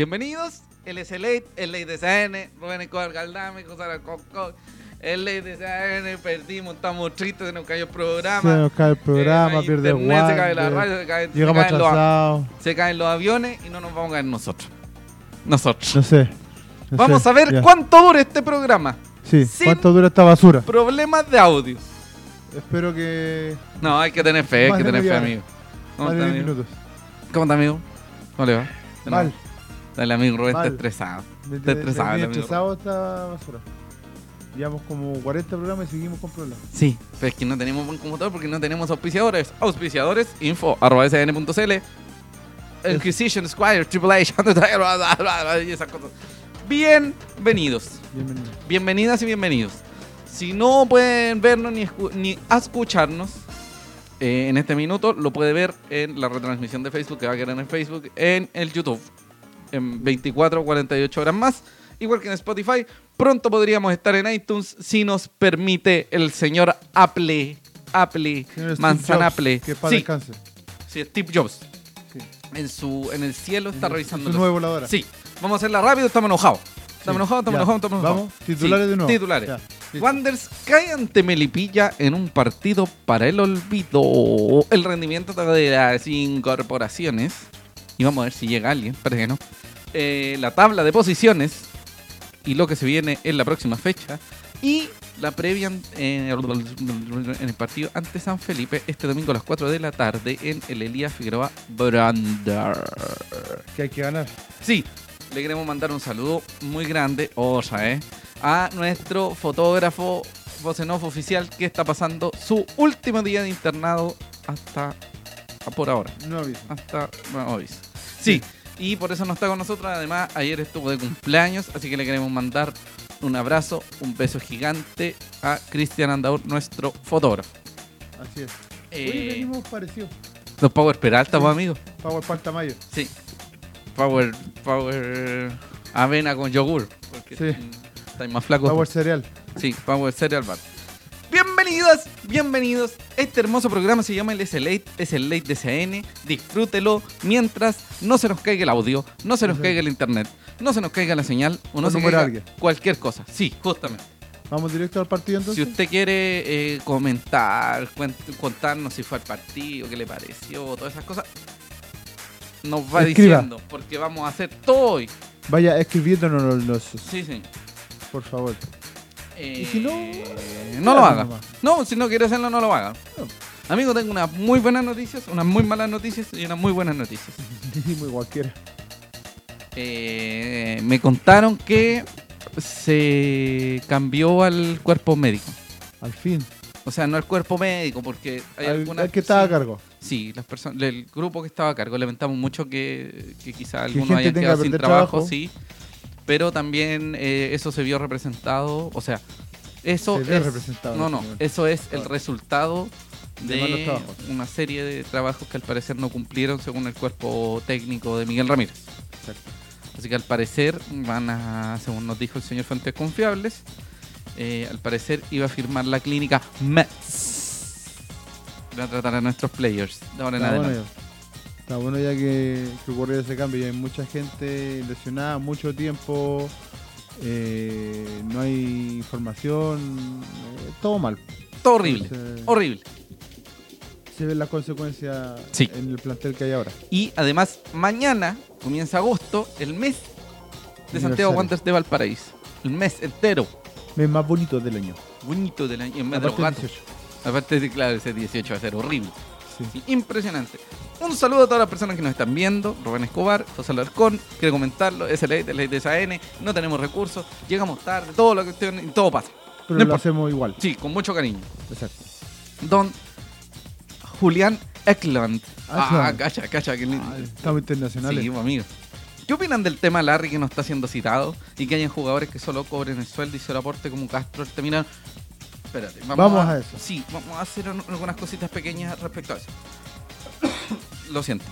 Bienvenidos. Él es el Late, el de CN, Rubén Escobar Galdame, José Coco. El Late de CN, perdimos, estamos tristes, se nos cayó el programa. Se nos cae el programa, Eh, pierde internet, Se cae la radio, se, cae- se caen los, se caen los aviones y no nos vamos a caer nosotros. Nosotros. No sé. no Vamos sé, a ver ya. cuánto dura este programa. Sí, sin- cuánto dura esta basura. Problemas de audio. Espero que. No, hay que tener fe, hay que tener fe, amigo. ¿Cómo está, 10 amigo? ¿Cómo está, amigo? ¿Cómo le va? Mal. Dale, amigo Rubén, está Mal. estresado. Me Está estresado, me amigo. estresado esta basura. Llevamos como 40 programas y seguimos con problemas. Sí, pero es que no tenemos buen computador porque no tenemos auspiciadores. Auspiciadores, info, arroba sn.cl, Inquisition, Squire, Triple H, y esas cosas. Bienvenidos, Bienvenido. bienvenidas y bienvenidos. Si no pueden vernos ni, escu- ni escucharnos eh, en este minuto, lo puede ver en la retransmisión de Facebook que va a quedar en Facebook, en el YouTube, en 24 o 48 horas más. Igual que en Spotify, pronto podríamos estar en iTunes si nos permite el señor Apple. Apple, Señor Steve Manzana Jobs, Apple. Que para Sí, descanse. sí, Steve Jobs. Sí. En, su, en el cielo está revisando. Su nueva voladora. Sí, vamos a hacerla rápido, estamos enojados. Estamos Sí, enojados, estamos ya. enojados, estamos enojados. Vamos, titulares Sí, de nuevo. Titulares. Ya, listo. Wanderers cae ante Melipilla en un partido para el olvido. El rendimiento de las incorporaciones. Y vamos a ver si llega alguien, parece que no. Eh, la tabla de posiciones y lo que se viene en la próxima fecha. Y la previa en, en el partido ante San Felipe este domingo a las 4 de la tarde en el Elías Figueroa Brander. Que hay que ganar. Sí, le queremos mandar un saludo muy grande, osa, ¿eh? A nuestro fotógrafo, voz en off oficial, que está pasando su último día de internado hasta por ahora. No aviso. Hasta bueno, hoy. Sí, y por eso no está con nosotros. Además, ayer estuvo de cumpleaños, así que le queremos mandar un abrazo, un beso gigante a Cristian Andaur, nuestro fotógrafo. Así es. Eh, Oye, venimos parecido. los Power Peralta, Sí. pues, amigo. Power Palta Mayo. Sí. Power, power avena con yogur. Porque Sí. estáis más flacos. Power Cereal. Sí, Power Cereal Bar. Bienvenidas, bienvenidos. Este hermoso programa se llama el S-Late, es el Late de CN. Disfrútelo mientras no se nos caiga el audio, no se nos caiga el internet, no se nos caiga la señal o no O se caiga alguien. cualquier cosa. Sí, justamente. Vamos directo al partido Si entonces. usted quiere eh, comentar, cuen- contarnos si fue al partido, qué le pareció, todas esas cosas, nos va Escriba. diciendo, porque vamos a hacer todo hoy. Vaya escribiéndonos los- Sí, sí. por favor. Eh, Y si no, no lo haga. No, si no quiere hacerlo, no lo haga. Amigo, tengo unas muy buenas noticias, unas muy malas noticias y unas muy buenas noticias. Muy cualquiera. Eh, me contaron que se cambió al cuerpo médico. Al fin. O sea, no al cuerpo médico, porque hay Al, algunas al que estaba sí, a cargo. Sí, las personas, el grupo que estaba a cargo, lamentamos mucho que, que quizá algunos hayan quedado que sin trabajo, trabajo. sí. Pero también eh, eso se vio representado, o sea, eso Se es, representado, no, no, eso es el resultado De una serie de trabajos que al parecer no cumplieron según el cuerpo técnico de Miguel Ramírez. Exacto. Así que al parecer van a, según nos dijo el señor Fuentes Confiables, eh, al parecer iba a firmar la clínica Mets. Va a tratar a nuestros players de ahora en adelante. Ya. Está bueno ya que, que ocurrió ese cambio. Y hay mucha gente lesionada, mucho tiempo. eh, no hay información. eh, todo mal. Todo horrible, Entonces, horrible. se ven las consecuencias Sí. en el plantel que hay ahora. Y además, mañana comienza agosto, el mes de Santiago. Wanderers de Valparaíso. El mes entero. Mes más bonito del año. Bonito del año. En mes de los Aparte gatos. 18. Aparte de, claro, ese 18 va a ser horrible. Sí. Sí, impresionante. Un saludo a todas las personas que nos están viendo. Rubén Escobar, José Alarcón, quiero comentarlo. Es el ley de SAN. No tenemos recursos. Llegamos tarde. Todo lo que usted- todo pasa. Pero No lo importa. hacemos igual. Sí, con mucho cariño. Exacto. Don Julián Eklund. Ah, Eklund. cacha, cacha. Que. Ah, Estamos internacionales. Sí, pues, amigo. ¿Qué opinan del tema Larry que no está siendo citado y que hayan jugadores que solo cobren el sueldo y se lo aporte como Castro terminan? Espérate, vamos, Vamos a eso. Sí, vamos a hacer un- algunas cositas pequeñas respecto a eso. Lo siento.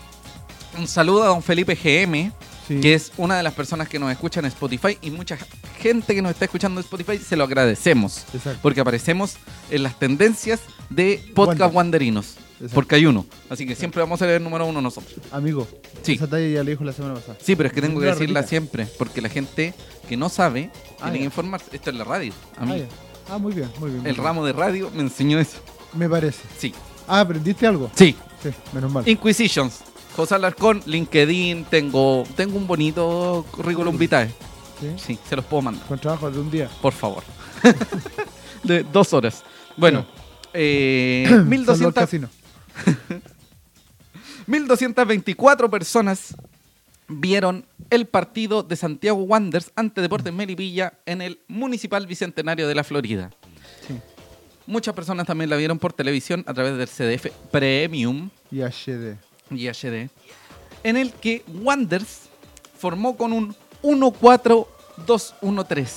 Un saludo a don Felipe GM, Sí. que es una de las personas que nos escucha en Spotify y mucha gente que nos está escuchando en Spotify se lo agradecemos Exacto. porque aparecemos en las tendencias de podcast Wander. wanderinos. Exacto. Porque hay uno. Así que siempre vamos a ser el número uno nosotros. Amigo, Sí. esa talla ya le dijo la semana pasada. Sí, pero es que tengo que La decirla repita. siempre. Porque la gente que no sabe Ah, tiene que informarse. Esto es la radio. A mí, Ah. Ah, muy bien, muy bien. muy el bien. ramo de radio me enseñó eso. Me parece. Sí. Ah, ¿aprendiste algo? Sí. Sí, menos mal. Inquisitions. José Alarcón, LinkedIn, tengo, tengo un bonito currículum vitae. ¿Sí? Sí, se los puedo mandar, Con trabajo de un día. por favor. de dos horas. Bueno, eh, Salvo el 1200, casino. 1224 personas vieron el partido de Santiago Wanderers ante Deportes Melipilla en el Municipal Bicentenario de la Florida. Muchas personas también la vieron por televisión a través del CDF Premium Y HD. y HD, en el que Wanderers formó con un 1-4-2-1-3.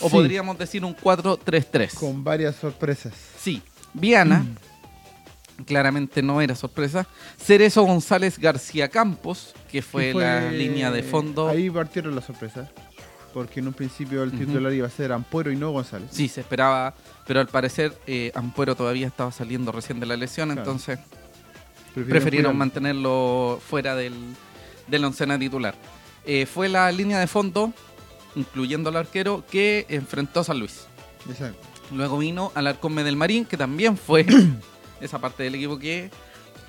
O Sí. podríamos decir un 4-3-3. Con varias sorpresas. Sí, Viana, claramente no era sorpresa. Cerezo González García Campos, que fue, fue- la línea de fondo. Ahí partieron las sorpresas. Porque en un principio el titular iba a ser Ampuero y no González. Sí, se esperaba, pero al parecer eh, Ampuero todavía estaba saliendo recién de la lesión, Claro. entonces Prefirieron mantenerlo fuera del, del oncena titular. Eh, fue la línea de fondo, incluyendo al arquero, que enfrentó a San Luis. Exacto. Luego vino Alarcón del Marín, que también fue esa parte del equipo que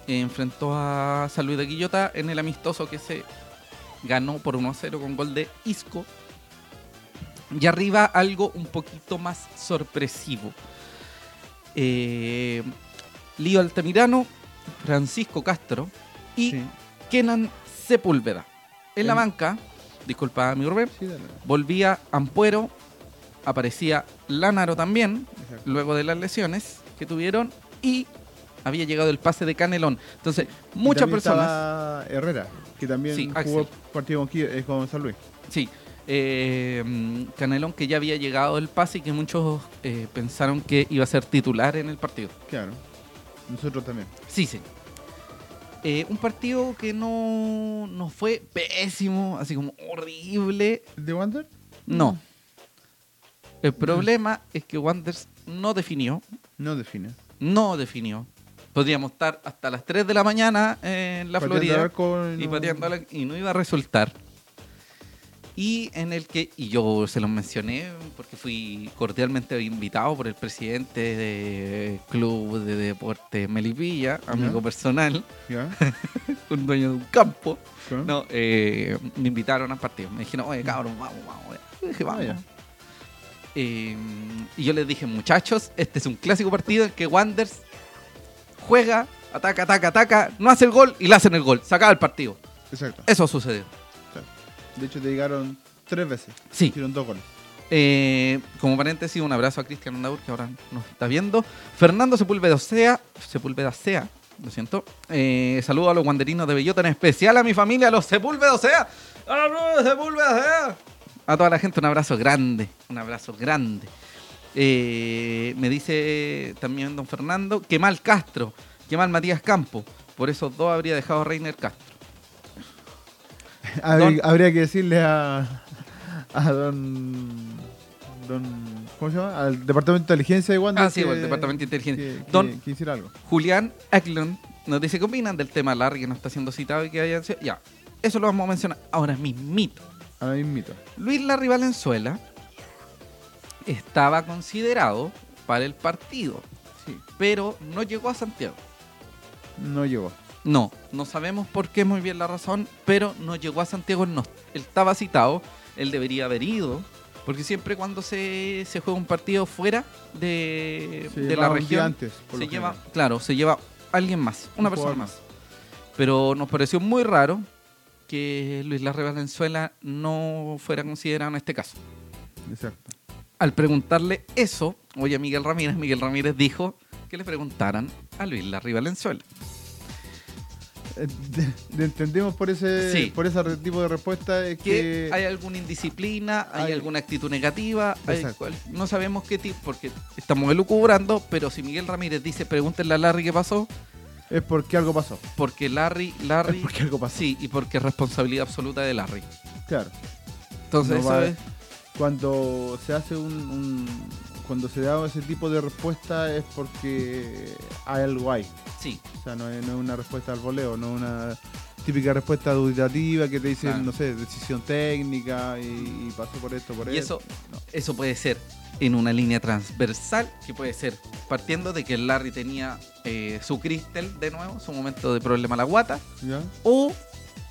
enfrentó a San Luis de Quillota en el amistoso que se ganó por 1-0 con gol de Isco. Y arriba algo un poquito más sorpresivo. Eh, Lío Altamirano, Francisco Castro y Sí. Kenan Sepúlveda. En la banca, disculpa mi Rubén, Sí, volvía Ampuero, aparecía Lánaro también, Exacto. luego de las lesiones que tuvieron, y había llegado el pase de Canelón. Entonces, muchas personas, Herrera, que también jugó partido con, eh, con San Luis. sí, eh, mm, Canelón que ya había llegado el pase y que muchos eh, pensaron que iba a ser titular en el partido. Claro. Nosotros también. Sí, sí. Eh, un partido que no, no fue pésimo, así como horrible. ¿El de Wander? No. El problema es que Wanderers no definió, No define. no definió. Podríamos estar hasta las 3 de la mañana en la Pateando Florida arco y no- pateando la- y no iba a resultar. Y en el que, y yo se los mencioné porque fui cordialmente invitado por el presidente del Club de Deporte Melipilla, amigo personal, un dueño de un campo. No, eh, me invitaron al partido. Me dijeron, oye, cabrón, vamos, vamos. Yo dije, vamos. Ah. Eh, y yo les dije, muchachos, este es un clásico partido en que Wanders juega, ataca, ataca, ataca, no hace el gol y le hacen el gol. Se acaba el partido. Exacto. Eso sucedió. De hecho, te llegaron tres veces. Sí. Hicieron dos goles. Eh, como paréntesis, un abrazo a Cristian Andaur, que ahora nos está viendo. Fernando Sepúlveda Sea, Sepúlveda Sea, lo siento. Eh, saludo a los guanderinos de Bellota, en especial a mi familia, a los Sepúlveda Sea. ¡A los Sepúlveda Sea! A toda la gente, un abrazo grande, un abrazo grande. Eh, me dice también don Fernando, que mal Castro, que mal Matías Campo. Por esos dos habría dejado a Reiner Castro. Habría- Don- Habría que decirle a, a don, don. ¿Cómo se llama? Al departamento de inteligencia de Wander. Ah, sí, el departamento de inteligencia. Que, que- Don- que hiciera algo. Julián Eklund nos dice qué opinan del tema Larry que no está siendo citado y que hayan sido. Ya, eso lo vamos a mencionar ahora mismito. Ahora mismito. Luis Larry Valenzuela estaba considerado para el partido, Sí. pero no llegó a Santiago. No llegó. No, no sabemos por qué muy bien la razón, pero no llegó a Santiago. Él, no, él estaba citado, él debería haber ido, porque siempre cuando se, se juega un partido fuera de, Se de la región, antes, se lleva, general. claro, se lleva alguien más, una Un persona más. Pero nos pareció muy raro que Luis Larry Valenzuela no fuera considerado en este caso. Exacto. Al preguntarle eso, oye a Miguel Ramírez, Miguel Ramírez dijo que le preguntaran a Luis Larry Valenzuela. De- de- entendemos por ese Sí. por ese tipo de respuesta es que que hay alguna indisciplina, hay, hay- alguna actitud negativa, hay Exacto. cual- no sabemos qué tipo, porque estamos elucubrando, pero si Miguel Ramírez dice, pregúntenle a Larry qué pasó, es porque algo pasó. porque Larry, Larry, Es porque algo pasó. sí, y porque es responsabilidad absoluta de Larry. Claro. Entonces, No Cuando se hace un, un- cuando se da ese tipo de respuesta es porque hay algo ahí. Sí, O sea, no es, no es una respuesta al voleo, no es una típica respuesta duditativa que te dicen, Claro. no sé, decisión técnica y, y pasó por esto, por y eso, eso puede ser en una línea transversal, que puede ser partiendo de que el Larry tenía eh, su cristal de nuevo, su momento de problema a la guata, ¿Ya? o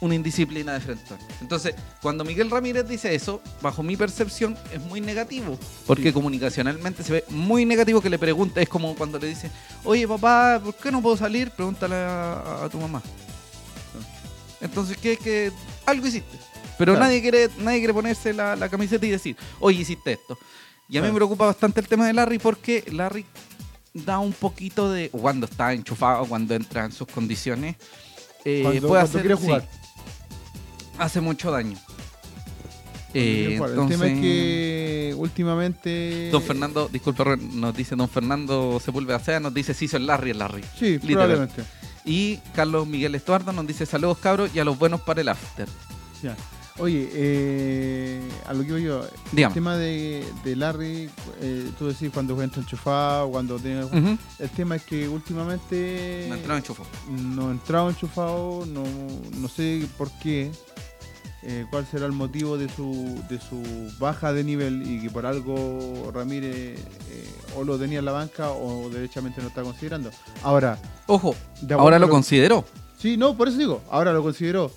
una indisciplina de frente. Entonces, cuando Miguel Ramírez dice eso, bajo mi percepción, es muy negativo. Porque Sí. comunicacionalmente se ve muy negativo que le pregunte. Es como cuando le dice, oye papá, ¿por qué no puedo salir? Pregúntale a, a tu mamá. Entonces, ¿qué es que algo hiciste? Pero Claro. nadie quiere nadie quiere ponerse la, la camiseta y decir, oye, hiciste esto. Y a mí me preocupa bastante el tema de Larry porque Larry da un poquito de. Cuando está enchufado, cuando entra en sus condiciones. eh, Cuando- puede cuando hacer, sí, jugar. Hace mucho daño. Cuando Eh, entonces, El tema es que últimamente... Don Fernando, disculpe, Ron, nos dice Don Fernando Sepúlveda Sea, nos dice, sí, soy Larry, el Larry. Sí, probablemente. Y Carlos Miguel Estuardo nos dice, saludos cabros y a los buenos para el after. Ya. Oye, eh, a lo que voy yo, el tema de, de Larry, eh, tú decís cuando entra enchufado, cuando tiene... El tema es que últimamente Me entró enchufo. no ha entrado enchufado, no, no sé por qué, eh, cuál será el motivo de su, de su baja de nivel y que por algo Ramírez eh, o lo tenía en la banca o derechamente no está considerando. Ahora, Ojo, ahora lo con- consideró. Sí, no, por eso digo, ahora lo consideró.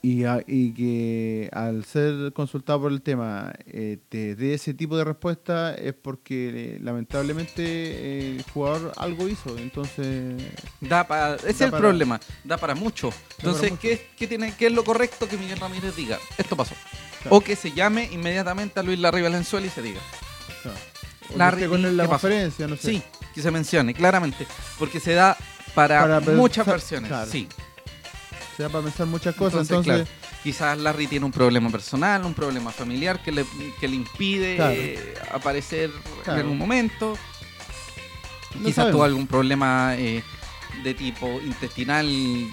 Y, a- y que al ser consultado por el tema eh, te dé ese tipo de respuesta es porque eh, lamentablemente el jugador algo hizo. Entonces, Da para, ese es el para- problema, da para mucho. Entonces. ¿qué, es- qué tiene, ¿qué es lo correcto que Miguel Ramírez diga? Esto pasó. Claro. O que se llame inmediatamente a Luis Larry Valenzuela y se diga. claro, Larry, con él la conferencia, no sé. Sí, que se mencione, claramente. Porque se da para, muchas versiones. claro. Sí. Se da para pensar muchas cosas. Entonces, Entonces, claro, quizás Larry tiene un problema personal, un problema familiar que le, que le impide Claro. eh, aparecer Claro. en un momento. No quizás sabemos. tuvo algún problema eh, de tipo intestinal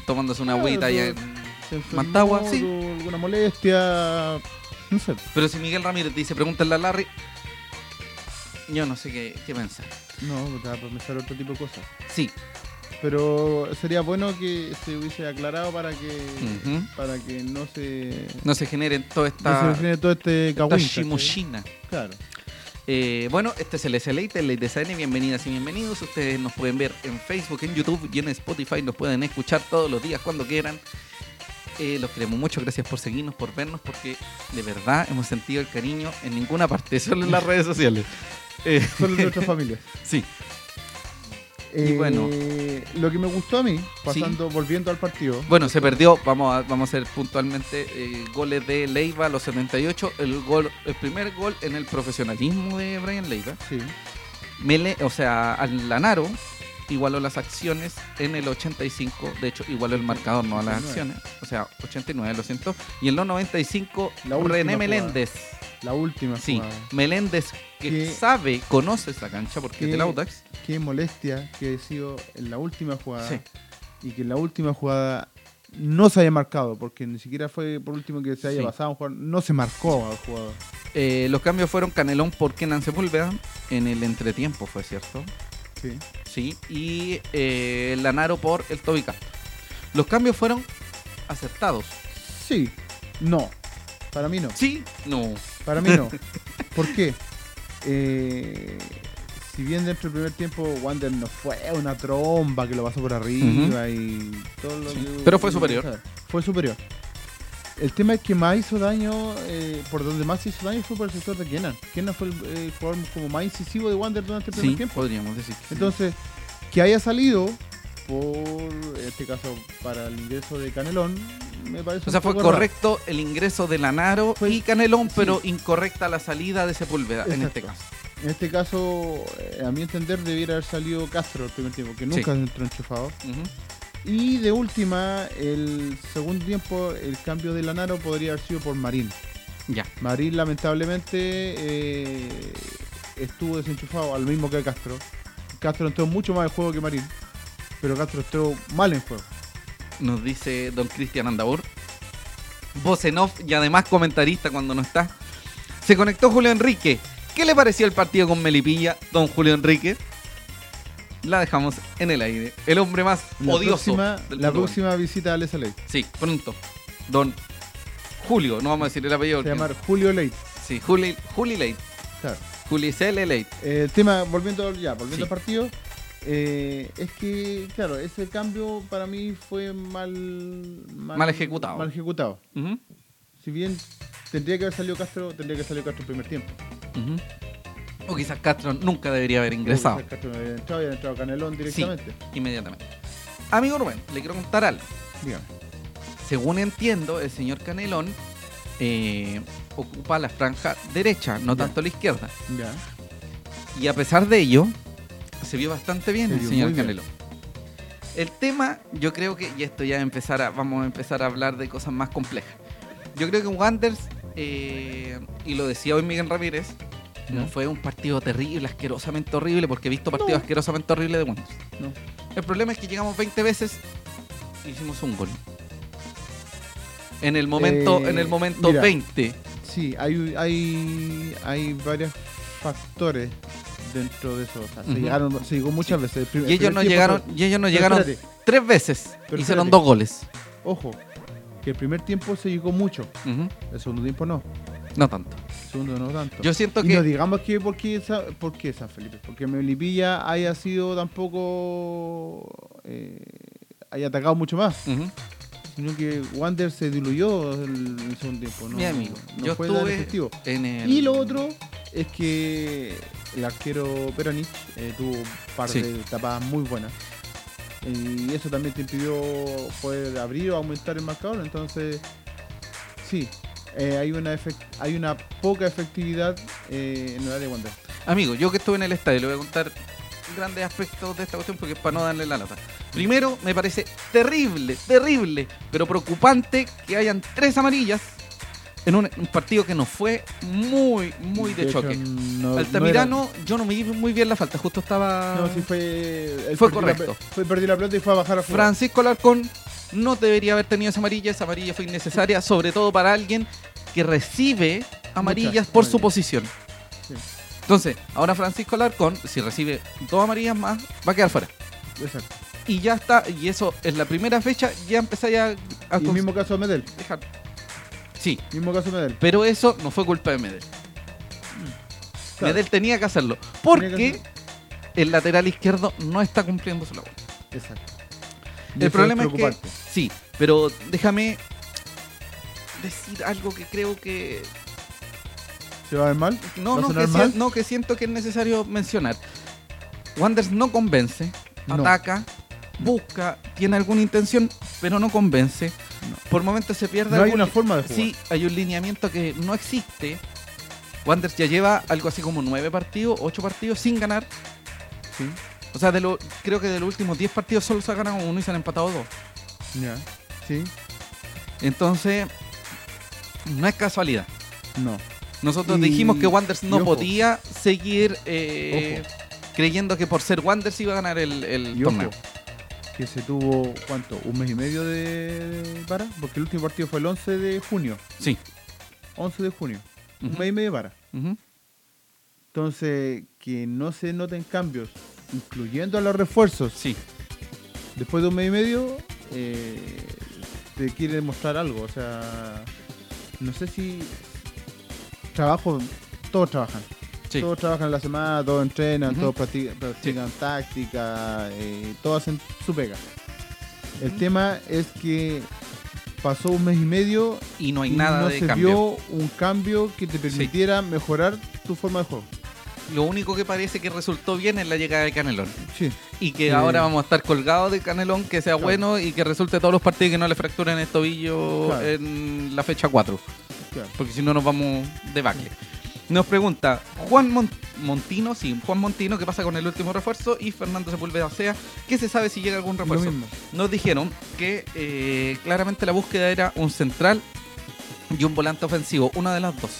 tomándose una agüita allá tú- en- enfermó, Mantagua, sí. alguna molestia, no sé. Pero si Miguel Ramírez dice, pregúntale a Larry, yo no sé qué, qué pensar. No, te da para pensar otro tipo de cosas. Sí, Pero sería bueno que se hubiese aclarado para que para que no se no se genere toda no esta, se genere todo este esta shimushina. Claro. Eh, bueno, este es el SLate, el Late SN. Bienvenidas y bienvenidos. Ustedes nos pueden ver en Facebook, en YouTube y en Spotify. Nos pueden escuchar todos los días cuando quieran. Eh, los queremos mucho. Gracias por seguirnos, por vernos, porque de verdad hemos sentido el cariño en ninguna parte, solo en las redes sociales. Eh, Solo en nuestra familia. sí, Eh, bueno. lo que me gustó a mí, pasando, volviendo al partido. bueno, se perdió. Vamos a, vamos a hacer puntualmente eh, goles de Leiva a los 78. El, gol, el primer gol en el profesionalismo de Brian Leiva. Sí. Mele, o sea, al Lanaro igualó las acciones en el 85, de hecho igualó el marcador, no a las 89. acciones, o sea, 89 lo siento, y en los 95 La René jugada. Meléndez, La última sí, jugada. Meléndez que Que- sabe, conoce esa cancha porque es del Audax, Qué molestia que he sido en la última jugada. Sí. Y que en la última jugada no se haya marcado, porque ni siquiera fue por último que se haya Sí. pasado un jugador, no se marcó al jugador. Eh, los cambios fueron Canelón por Kenan Sepúlveda en el entretiempo, fue cierto, Sí. sí, y eh, Lanaro por el Toby Castro. Los cambios fueron acertados, Sí. No. Para mí no. sí, no, Para mí no. ¿Por qué? Eh, si bien dentro del primer tiempo Wander no fue una tromba que lo pasó por arriba y todo lo Sí, que... pero fue superior. Fue superior. El tema es que más hizo daño, eh, por donde más hizo daño fue por el sector de Kenan. Kenan fue el eh, jugador como más incisivo de Wander durante el primer sí, tiempo. podríamos decir que sí. Entonces, que haya salido por, en este caso, para el ingreso de Canelón, me parece O sea, fue raro. correcto el ingreso de Lanaro Fue- y Canelón, sí. pero incorrecta la salida de Sepúlveda en este caso. En este caso, eh, a mi entender, debiera haber salido Castro el primer tiempo, que nunca Sí. entró enchufado. Y de última, el segundo tiempo, el cambio de Lanaro podría haber sido por Marín. Ya. Marín, lamentablemente, eh, estuvo desenchufado, al mismo que Castro. Castro entró mucho más en juego que Marín, pero Castro entró mal en juego. Nos dice don Cristian Andaur. Voz en off y además comentarista cuando no está. Se conectó Julio Enrique. ¿Qué le pareció el partido con Melipilla, don Julio Enrique? La dejamos en el aire. El hombre más La odioso. próxima, del la próxima visita a Lesa Ley. Sí, pronto. Don Julio, no vamos a decir el apellido. Se porque- llama Julio Ley. Sí, Juli, Juli Late. Claro. Juli CL Late. Eh, el tema, volviendo ya, volviendo Sí. al partido, eh, es que, claro, ese cambio para mí fue mal, Mal ejecutado. Mal ejecutado. Si bien tendría que haber salido Castro, tendría que haber salido Castro el primer tiempo. O quizás Castro nunca debería haber ingresado. Castro no había entrado y había entrado Canelón directamente. Inmediatamente. Amigo Rubén, le quiero contar algo. Dígame. Según entiendo, el señor Canelón eh, ocupa la franja derecha, no tanto la izquierda. Ya. Y a pesar de ello, se vio bastante bien Se el señor bien. Canelón. El tema, yo creo que, y esto ya empezar a, vamos a empezar a hablar de cosas más complejas. Yo creo que Wanderers, eh, y lo decía hoy Miguel Ramírez, no fue un partido terrible, asquerosamente horrible, porque he visto partidos No. asquerosamente horribles de Wanderers. No. El problema es que llegamos 20 veces y hicimos un gol. En el momento, Eh, en el momento mira. 20. Sí, hay, hay, hay varios factores dentro de eso. O sea, se, llegaron, se llegó muchas veces. El Y el ellos no llegaron, fue- y ellos no llegaron espérate, tres veces. Pero hicieron dos goles. ojo, que el primer tiempo se llegó mucho. El segundo tiempo no. No tanto. El segundo no tanto. Yo siento y que no digamos que por qué, Sa- por qué San Felipe. Porque Melipilla haya sido tampoco. eh, haya atacado mucho más. Sino que Wander se diluyó el, el segundo tiempo. No, Mi amigo, no yo fue estuve efectivo. en el. Y lo otro es que el arquero Peranich eh, tuvo un par Sí. de tapadas muy buenas. Y eso también te impidió poder abrir o aumentar el marcador. Entonces, sí, eh, hay, una hay una poca efectividad eh, en el área de Wander. Amigo, yo que estuve en el estadio, le voy a contar grandes aspectos de esta cuestión porque es para no darle la lata. Primero, me parece terrible, terrible, pero preocupante que hayan tres amarillas en un, un partido que no fue muy, muy de, choque. no- Altamirano, yo no me di muy bien la falta, justo estaba. No, sí fue. él Fue la correcto. fue perdió la pelota y fue a bajar a jugar. Francisco Alarcón no debería haber tenido esa amarilla, esa amarilla fue innecesaria, sobre todo para alguien que recibe amarillas Muchas por su posición. Sí. Entonces, ahora Francisco Alarcón, si recibe dos amarillas más, va a quedar fuera. Exacto. Y ya está, y eso en la primera fecha ya empezáis a, a Y cons- mismo caso de Medel. dejar. Sí, Mismo caso de Medel. pero eso no fue culpa de Medel. Claro. Medel tenía que hacerlo, que porque hacerlo. el lateral izquierdo no está cumpliendo su labor. Exacto. Y El problema es que. Sí, pero déjame decir algo que creo que. ¿Se va a ver mal? No, ¿Va a no, que, mal? no, que siento que es necesario mencionar. Wanders no convence, No. ataca, busca, tiene alguna intención, pero no convence. Por momentos se pierde No hay una forma de jugar. Sí, hay un lineamiento que no existe. Wanders ya lleva algo así como nueve partidos, ocho partidos sin ganar. Sí. O sea, de lo, creo que de los últimos 10 partidos solo se ha ganado uno y se han empatado dos. Ya. Sí. Entonces, no es casualidad. No. Nosotros Y- dijimos que Wanderers no podía seguir eh, creyendo que por ser Wanderers iba a ganar el, el Y ojo, torneo. Que se tuvo, ¿cuánto? ¿Un mes y medio de, para? Porque el último partido fue el 11 de junio. Sí. 11 de junio. Un mes y medio para. Entonces, que no se noten cambios, incluyendo a los refuerzos, Sí. después de un mes y medio, eh, te quiere demostrar algo. O sea, no sé si trabajo, todos trabajan. Sí. Todos trabajan en la semana, todos entrenan, todos practi- practican táctica, eh, todos hacen su pega. El tema es que pasó un mes y medio Y no hay y nada no de se cambio. vio un cambio que te permitiera mejorar tu forma de juego. Lo único que parece que resultó bien es la llegada de Canelón. Sí, Y que Sí. ahora vamos a estar colgados de Canelón, que sea Claro. bueno y que resulte todos los partidos que no le fracturen el tobillo Claro. en la fecha 4. claro. porque si no nos vamos de bacle. Nos pregunta Juan Mon- Montino, sí, Juan Montino, ¿qué pasa con el último refuerzo? Y Fernando Sepúlveda Sea, ¿qué se sabe si llega algún refuerzo? Nos dijeron que eh, claramente la búsqueda era un central y un volante ofensivo, una de las dos.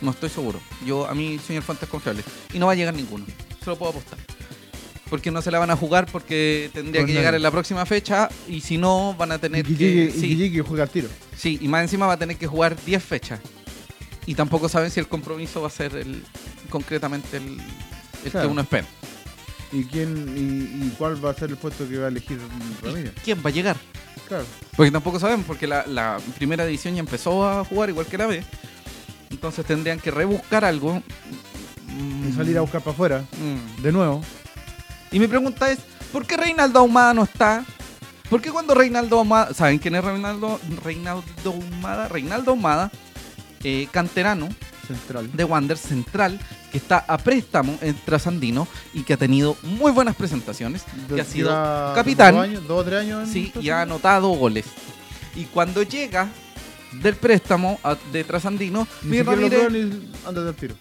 No estoy seguro. Yo, a mí, señor Fuentes, confiable. Y no va a llegar ninguno. Se lo puedo apostar. Porque no se la van a jugar porque tendría Pues que llegar en la próxima fecha y si no van a Y tener que que... llegue, y que llegue y juega al tiro. Sí, y más encima va a tener que jugar 10 fechas. Y tampoco saben si el compromiso va a ser el concretamente el, el Claro. que uno espera. ¿Y, quién, y, y cuál va a ser el puesto que va a elegir Ramírez? ¿Quién va a llegar? Claro. Porque tampoco sabemos, porque la, la primera edición ya empezó a jugar igual que la B. Entonces tendrían que rebuscar algo. Y salir a buscar para afuera, Mm. de nuevo. Y mi pregunta es, ¿por qué Reinaldo Ahumada no está? ¿Por qué cuando Reinaldo Ahumada, ¿saben quién es Reinaldo, Reinaldo Ahumada? Reinaldo Ahumada, eh, canterano Central. de Wander Central, que está a préstamo en Trasandino y que ha tenido muy buenas presentaciones, que ha sido capitán. Dos, años, dos o tres años. sí, y ha anotado goles. Y cuando llega del préstamo a- de Trasandino, Ramírez, ni antes del tiro.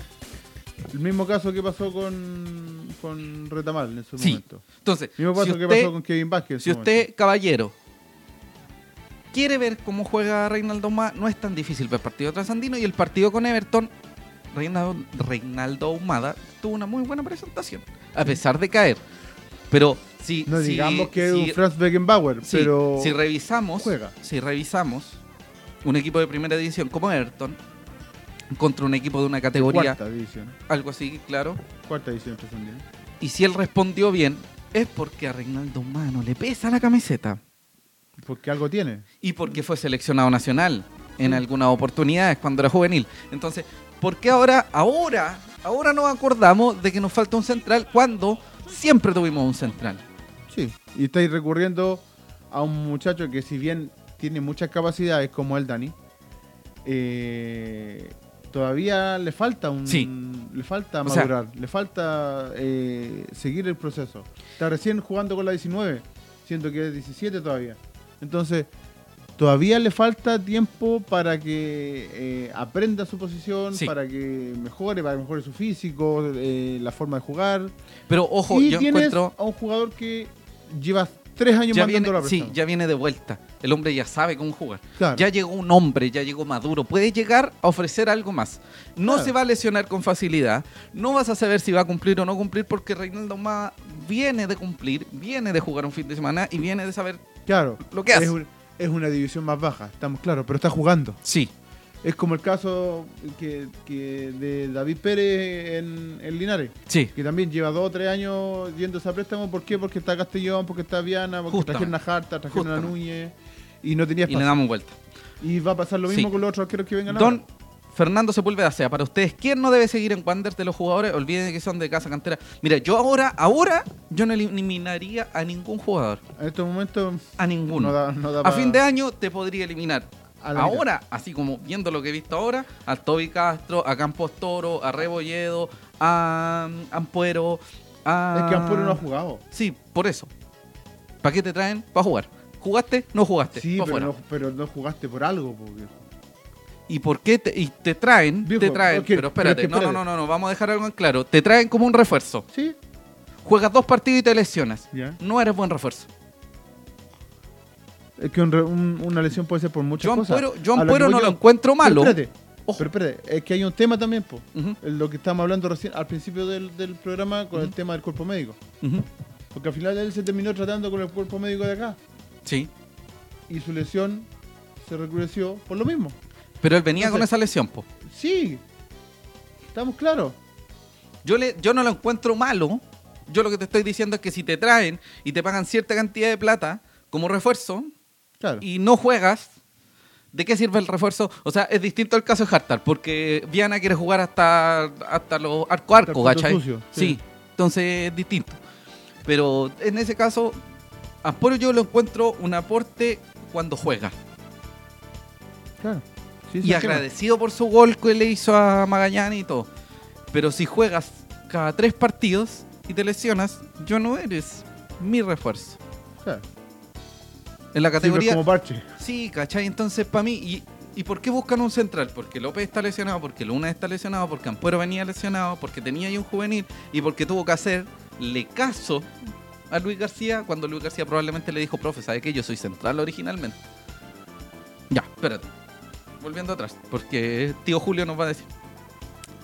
El mismo caso que pasó con, con Retamal en su Sí. momento. entonces, El mismo si caso que usted- pasó con Kevin Vázquez. Si usted, caballero, quiere ver cómo juega Reinaldo Ahumada, no es tan difícil ver el partido trasandino y el partido con Everton, Reinaldo, Reinaldo Ahumada tuvo una muy buena presentación, a pesar de caer. Pero si... No si- digamos que es un Franz Beckenbauer, si- pero. si revisamos, juega. si revisamos un equipo de primera división como Everton contra un equipo de una categoría, Cuarta división. algo así, claro, Cuarta división y si él respondió bien, es porque a Reinaldo Ahumada no le pesa la camiseta. Porque algo tiene. y porque fue seleccionado nacional en algunas oportunidades cuando era juvenil. Entonces, ¿por qué ahora, ahora, ahora nos acordamos de que nos falta un central cuando siempre tuvimos un central? Sí. Y estáis recurriendo a un muchacho que, si bien tiene muchas capacidades, como el Dani, eh, todavía le falta un. Sí. Le falta O sea- madurar, le falta eh, seguir el proceso. Está recién jugando con la 19, siento que es 17 todavía. Entonces, todavía le falta tiempo para que eh, aprenda su posición, Sí. para que mejore, para que mejore su físico, eh, la forma de jugar. Pero ojo, y yo tienes encuentro a un jugador que lleva tres años ya viene, la sí, ya viene de vuelta. El hombre ya sabe cómo jugar. Claro. Ya llegó un hombre, ya llegó maduro. Puede llegar a ofrecer algo más. No Claro. se va a lesionar con facilidad. No vas a saber si va a cumplir o no cumplir porque Reinaldo Ahumada viene de cumplir, viene de jugar un fin de semana y viene de saber Claro. lo que hace. Es, un- es una división más baja, estamos claros, pero está jugando. Sí, Es como el caso que, que de David Pérez en, en Linares, sí. que también lleva dos o tres años yéndose a préstamo. ¿Por qué? Porque está Castellón, porque está Viana, porque Justamente. trajeron a Harta, trajeron a Justamente. Núñez y no tenía Y le espacio. damos vuelta. Y, va a pasar lo mismo Sí. con los otros arqueros que vengan Don ahora. Fernando Sepúlveda sea, para ustedes, ¿quién no debe seguir en Wander de los jugadores? Olviden que son de casa cantera. Mira, yo ahora, ahora, yo no eliminaría a ningún jugador. En estos momentos A ninguno. no da, no da a fin de año te podría eliminar. mitad. Ahora, así como viendo lo que he visto ahora, a Toby Castro, a Campos Toro, a Rebolledo, a um, Ampuero, a... Es que Ampuero no ha jugado. Sí, por eso. ¿Para qué te traen? Para jugar. ¿Jugaste? No jugaste. Sí, pero no, pero no jugaste por algo, po, viejo. ¿Y por qué te, y te traen? Viejo, te traen, pero pero espérate, es que no, no, no, no, no, vamos a dejar algo en claro. Te traen como un refuerzo. Sí, Juegas dos partidos y te lesionas. ya. No eres buen refuerzo. Es que un re- un- una lesión puede ser por muchas Yo cosas. Lo Ampuero que no lo encuentro malo. Pero espérate, Ojo. pero espérate, es que hay un tema también, po. Lo que estábamos hablando recién al principio del, del programa con el tema del cuerpo médico. Porque al final él se terminó tratando con el cuerpo médico de acá. Sí. Y su lesión se recrudeció por lo mismo. Pero él venía con esa lesión, po. Sí, estamos claros. Yo, le, yo no lo encuentro malo. Yo lo que te estoy diciendo es que si te traen y te pagan cierta cantidad de plata como refuerzo Claro. y no juegas, ¿de qué sirve el refuerzo? O sea, es distinto al caso de Hartar, porque Viana quiere jugar hasta, hasta los arco Hasta el arco, punto ¿cachai? sucio, sí. sí. entonces es distinto. Pero en ese caso, Amporo yo lo encuentro un aporte cuando juega. claro. Sí, Y agradecido por su gol que le hizo a Magallanes y todo. Pero si juegas cada tres partidos y te lesionas, yo no eres mi refuerzo. Claro. En la Sí, categoría. como parche. Sí, ¿cachai? Entonces, para mí. Y, ¿Y por qué buscan un central? Porque López está lesionado, porque Luna está lesionado, porque Ampuero venía lesionado, porque tenía ahí un juvenil y porque tuvo que hacerle caso a Luis García cuando Luis García probablemente le dijo, profe, ¿sabe qué? Yo soy central originalmente. Ya, espérate. Volviendo atrás, porque tío Julio nos va a decir.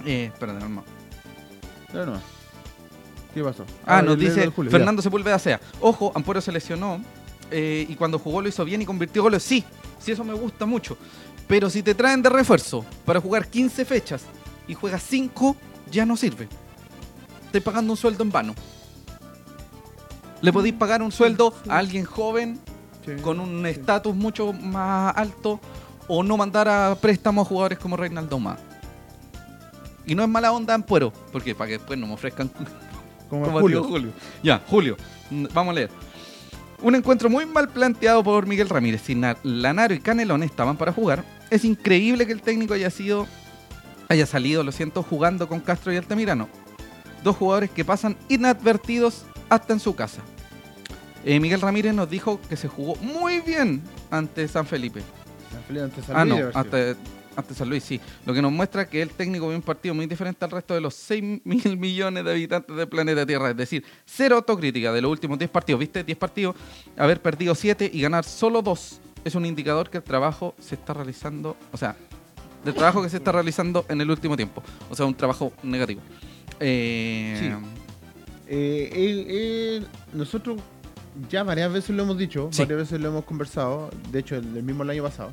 Eh, espérate. Claro nomás. ¿Qué pasó? Ah, Ah, nos dice Julio, ya. Fernando Sepúlveda sea. Ojo, Ampuero se lesionó eh, y cuando jugó lo hizo bien y convirtió goles. Sí, sí, eso me gusta mucho. Pero si te traen de refuerzo para jugar 15 fechas y juegas 5, ya no sirve. Estáis pagando un sueldo en vano. Le podéis pagar un sueldo a alguien joven Sí, con un sí. estatus mucho más alto o no mandar a préstamo a jugadores como Reinaldo Más. Y no es mala onda en Puero, porque para que después no me ofrezcan Como, como Julio. Julio. Ya, Julio, mm, vamos a leer. Un encuentro muy mal planteado por Miguel Ramírez. Si Na- Lanaro y Canelón estaban para jugar, es increíble que el técnico haya sido haya salido, lo siento, jugando con Castro y Altamirano. Dos jugadores que pasan inadvertidos hasta en su casa. Eh, Miguel Ramírez nos dijo que se jugó muy bien ante San Felipe. Ante San Ah, Luis, no, ante, ante San Luis, sí. Lo que nos muestra que el técnico vio un partido muy diferente al resto de los 6 mil millones de habitantes del planeta Tierra. Es decir, cero autocrítica de los últimos 10 partidos. ¿Viste? 10 partidos, haber perdido 7 y ganar solo 2 es un indicador que el trabajo se está realizando, o sea, del trabajo que se está realizando en el último tiempo. O sea, un trabajo negativo. Eh, Sí. Eh, nosotros ya varias veces lo hemos dicho, Sí. varias veces lo hemos conversado, de hecho el, el mismo el año pasado,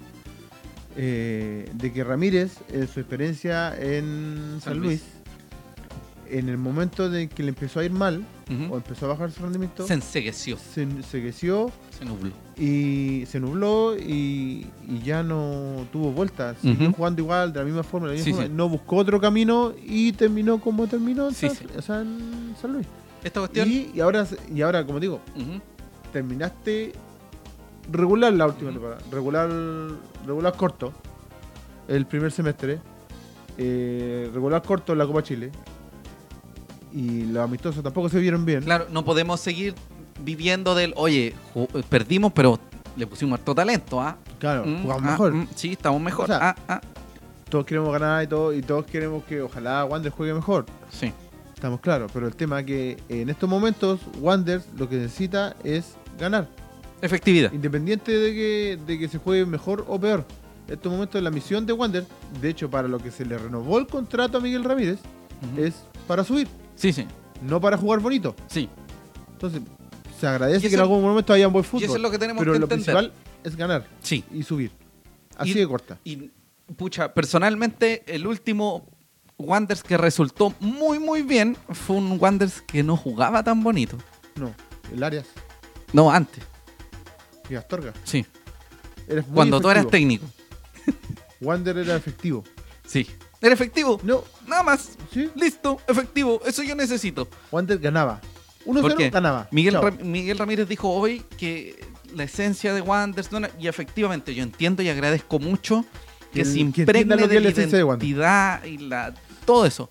eh, de que Ramírez, en su experiencia en San, San Luis, Luis. en el momento de que le empezó a ir mal, o empezó a bajar su rendimiento, Se ensegueció, se, se creció se nubló. y se nubló y, y ya no tuvo vueltas. Siguió Ujú. jugando igual, de la misma forma, de la misma Sí, forma, sí. no buscó otro camino y terminó como terminó en, Sí, San, Luis. Esta cuestión. Y, y ahora, y ahora, como digo, terminaste regular la última temporada. Regular, regular corto el primer semestre. eh, regular corto en la Copa Chile. Y los amistosos tampoco se vieron bien. Claro, no podemos seguir viviendo del, oye, perdimos, pero le pusimos harto talento, ¿ah? Claro, Mm, jugamos ah, mejor. mm, sí, estamos mejor. O sea, ah, ah, Todos queremos ganar y, todo, y todos queremos que ojalá Wander juegue mejor. sí. Estamos claros. Pero el tema es que en estos momentos Wander lo que necesita es ganar. Efectividad. Independiente de que, de que se juegue mejor o peor. En estos momentos la misión de Wander, de hecho para lo que se le renovó el contrato a Miguel Ramírez, es para subir, Sí, sí, no para jugar bonito. sí. Entonces, se agradece que eso- en algún momento haya un buen fútbol. Y eso es lo que tenemos pero que lo entender. principal es ganar Sí. y subir. Así Y- de corta. Y, pucha, personalmente, el último Wanders que resultó muy, muy bien fue un Wanders que no jugaba tan bonito. No, el Arias No, antes, y Astorga. sí. Eres muy Cuando tú eras técnico. Wander era efectivo. Sí. Era efectivo. No, Nada más. sí. Listo, efectivo. Eso yo necesito. Wander ganaba. ¿Por 1-0 qué? ganaba. Miguel, Chao. Ram- Miguel Ramírez dijo hoy que la esencia de no era- y efectivamente yo entiendo y agradezco mucho que Que se impregne entienda lo que de es la la esencia de Wander. identidad y la, todo eso.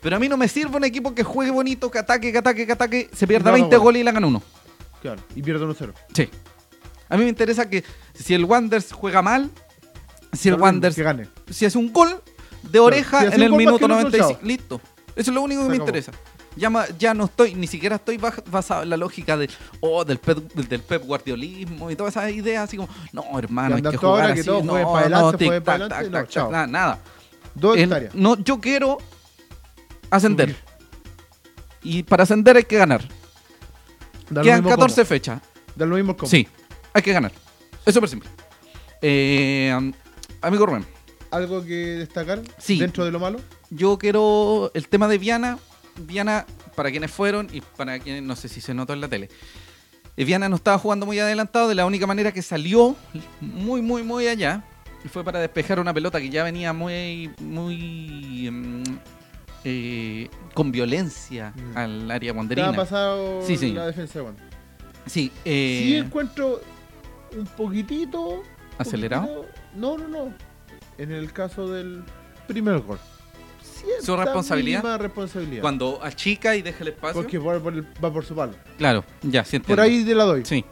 Pero a mí no me sirve un equipo que juegue bonito, que ataque, que ataque, que ataque, se pierda no haga 20 goles. goles y la gana uno. Claro, y pierde 1-0. Sí. A mí me interesa que si el Wanderers juega mal, si el Que gane. si hace un gol de oreja si en el minuto que el otro, 95. chao. Listo. Eso es lo único que Se me acabó. interesa. Ya, no estoy, ni siquiera estoy basado en la lógica de, oh, del pep, del pep guardiolismo y todas esas ideas así como, no, hermano, hay que jugar que así, todos no, jueguen para no, adelante, tic, tac, tac, no, tac, nada, nada. Dos El- no, yo quiero ascender. Y para ascender hay que ganar. Da Quedan mismo 14 cómo. fechas. Da lo mismo el cómo. Sí, hay que ganar. Es súper simple. Eh, amigo Rubén, ¿Algo que destacar Sí. dentro de lo malo? yo quiero el tema de Viana. Viana, para quienes fueron y para quienes no sé si se notó en la tele. eh, Viana no estaba jugando muy adelantado de la única manera que salió muy, muy, muy allá. Fue para despejar una pelota que ya venía muy, muy mm, eh, con violencia Mm. al área ¿Te ha pasado Sí, sí. la defensa de Wander? Sí, eh, Sí encuentro un poquitito... acelerado. poquitito- No, no, no. En el caso del primer gol. ¿Su responsabilidad? responsabilidad. Cuando achica y deja el espacio. Porque va por, el- va por su palo. Claro, ya, sí Por ahí te la doy. Sí.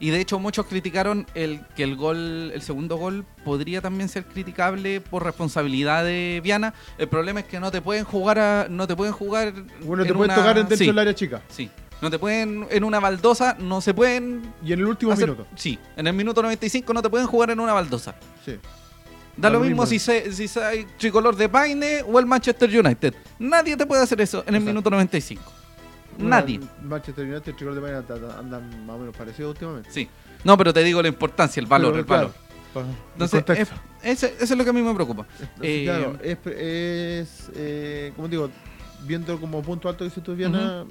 Y de hecho muchos criticaron el que el gol, el segundo gol podría también ser criticable por responsabilidad de Viana. El problema es que no te pueden jugar a, no te pueden jugar Bueno, te en puedes una- tocar dentro sí, del área chica. Sí. No te pueden en una baldosa, no se pueden Y en el último hacer- minuto. Sí, en el minuto 95 no te pueden jugar en una baldosa. Sí. Da Da lo mismo, mismo. si se, si hay tricolor de Paine o el Manchester United. Nadie te puede hacer eso en el Exacto. minuto 95. Bueno, Nadie. el Manchester United, el Chico de Mañana andan más o menos parecidos últimamente. Sí. No, pero te digo la importancia, el valor, Pero, el valor. claro, Entonces, es- ese- eso es lo que a mí me preocupa. Eh, claro, es, es, eh, como digo, viendo como punto alto que se tuviera.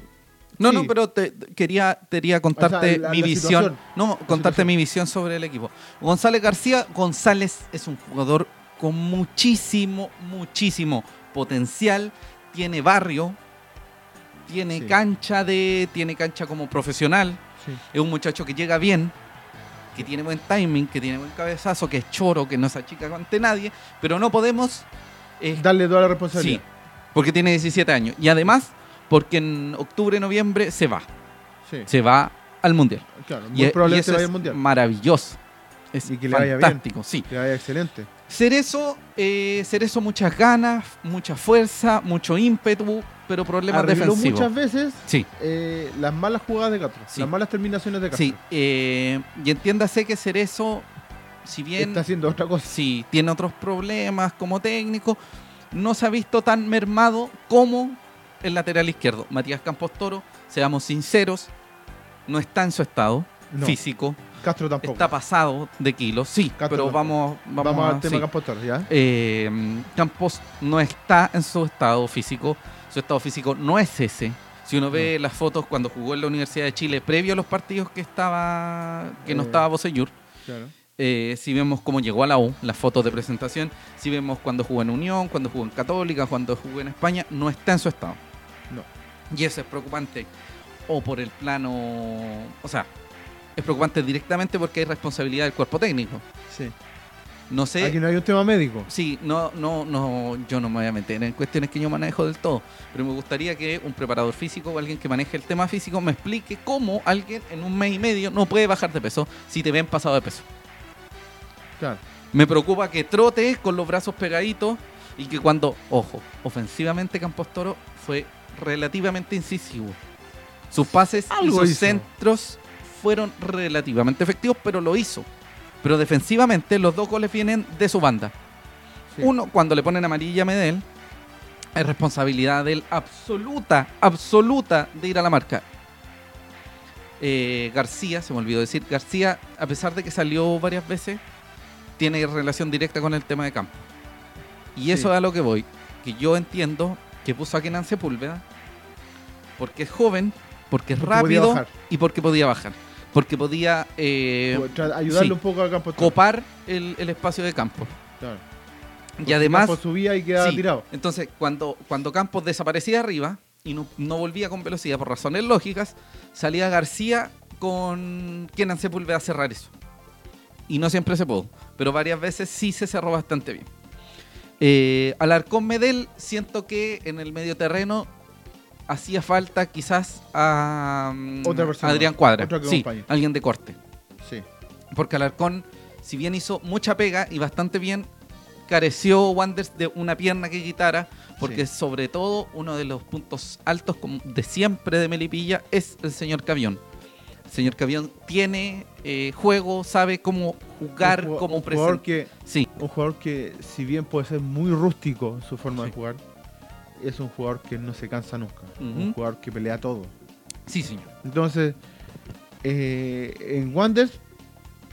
No, Sí. no, pero te, quería, quería contarte la- mi la visión. situación. No, contarte situación. mi visión sobre el equipo. González García, González es un jugador con muchísimo, muchísimo potencial. Tiene barrio, tiene Sí. cancha de, tiene cancha como profesional. Sí. Es un muchacho que llega bien, que tiene buen timing, que tiene buen cabezazo, que es choro, que no se achica ante nadie, pero no podemos eh, Darle toda la Sí, responsabilidad. porque tiene 17 años. Y además, porque en octubre, noviembre se va. Sí. Se va al Mundial. Claro, Y, muy probablemente y eso vaya es al mundial. maravilloso. Es Y que le vaya bien. sí. Que vaya excelente. Cerezo, eh, Cerezo muchas ganas, mucha fuerza, mucho ímpetu, pero problemas Arregló defensivos. muchas veces Sí, eh, las malas jugadas de Castro. Sí. Las malas terminaciones de Castro. sí. eh, y entiéndase que Cerezo, si bien Está haciendo otra cosa. sí, tiene otros problemas como técnico, no se ha visto tan mermado como el lateral izquierdo. Matías Campos Toro, seamos sinceros, no está en su estado No, físico, Castro tampoco. está pasado de kilos, sí, Castro pero tampoco. vamos, vamos, al tema sí. Campos ¿ya? Eh, Campos no está en su estado físico, su estado físico no es ese. Si uno ve las fotos cuando jugó en la Universidad de Chile, previo a los partidos que estaba que no Eh. estaba Bosellur, Claro. eh, si vemos cómo llegó a la U, las fotos de presentación, si vemos cuando jugó en Unión, cuando jugó en Católica, cuando jugó en España, no está en su estado. No. Y eso es preocupante. O por el plano. O sea, es preocupante directamente porque hay responsabilidad del cuerpo técnico. Sí. No sé. Aquí no hay un tema médico. Sí, no, no, no, yo no me voy a meter en cuestiones que yo manejo del todo, pero me gustaría que un preparador físico o alguien que maneje el tema físico me explique cómo alguien en un mes y medio no puede bajar de peso si te ven pasado de peso. Claro. Me preocupa que trote con los brazos pegaditos y que cuando, ojo, ofensivamente Campos Toro fue relativamente incisivo. Sus pases y sus hizo. centros fueron relativamente efectivos, pero lo hizo. Pero defensivamente los dos goles vienen de su banda. Sí. Uno, cuando le ponen amarilla a Medel, es responsabilidad de él absoluta, absoluta de ir a la marca. Eh, García, se me olvidó decir, García, a pesar de que salió varias veces, tiene relación directa con el tema de campo. Y eso Sí. es a lo que voy. Que yo entiendo que puso a Kenan Sepúlveda porque es joven, porque es rápido y porque podía bajar. Porque podía eh, Ayudarle sí. un poco a Campos Torres. copar el, el espacio de campo. Claro. Y además, Campos subía y quedaba sí, tirado. entonces cuando, cuando Campos desaparecía arriba y no, no volvía con velocidad por razones lógicas, salía García con Kenan Sepúlveda a cerrar eso. Y no siempre se pudo, pero varias veces sí se cerró bastante bien. Eh, Alarcón Medel, siento que en el medio terreno hacía falta quizás a, mm, Otra persona, Adrián Cuadra. otra que Sí, acompañe. alguien de corte. Sí. Porque Alarcón, si bien hizo mucha pega y bastante bien, careció Wanders de una pierna que quitara, porque Sí. sobre todo uno de los puntos altos de siempre de Melipilla es el señor Cavión. El señor Cavión tiene eh, juego, sabe cómo jugar, Un cómo presentar. Sí, Un jugador que, si bien puede ser muy rústico en su forma Sí. de jugar, es un jugador que no se cansa nunca. Un jugador que pelea todo. sí, señor. Entonces, eh, en Wanderers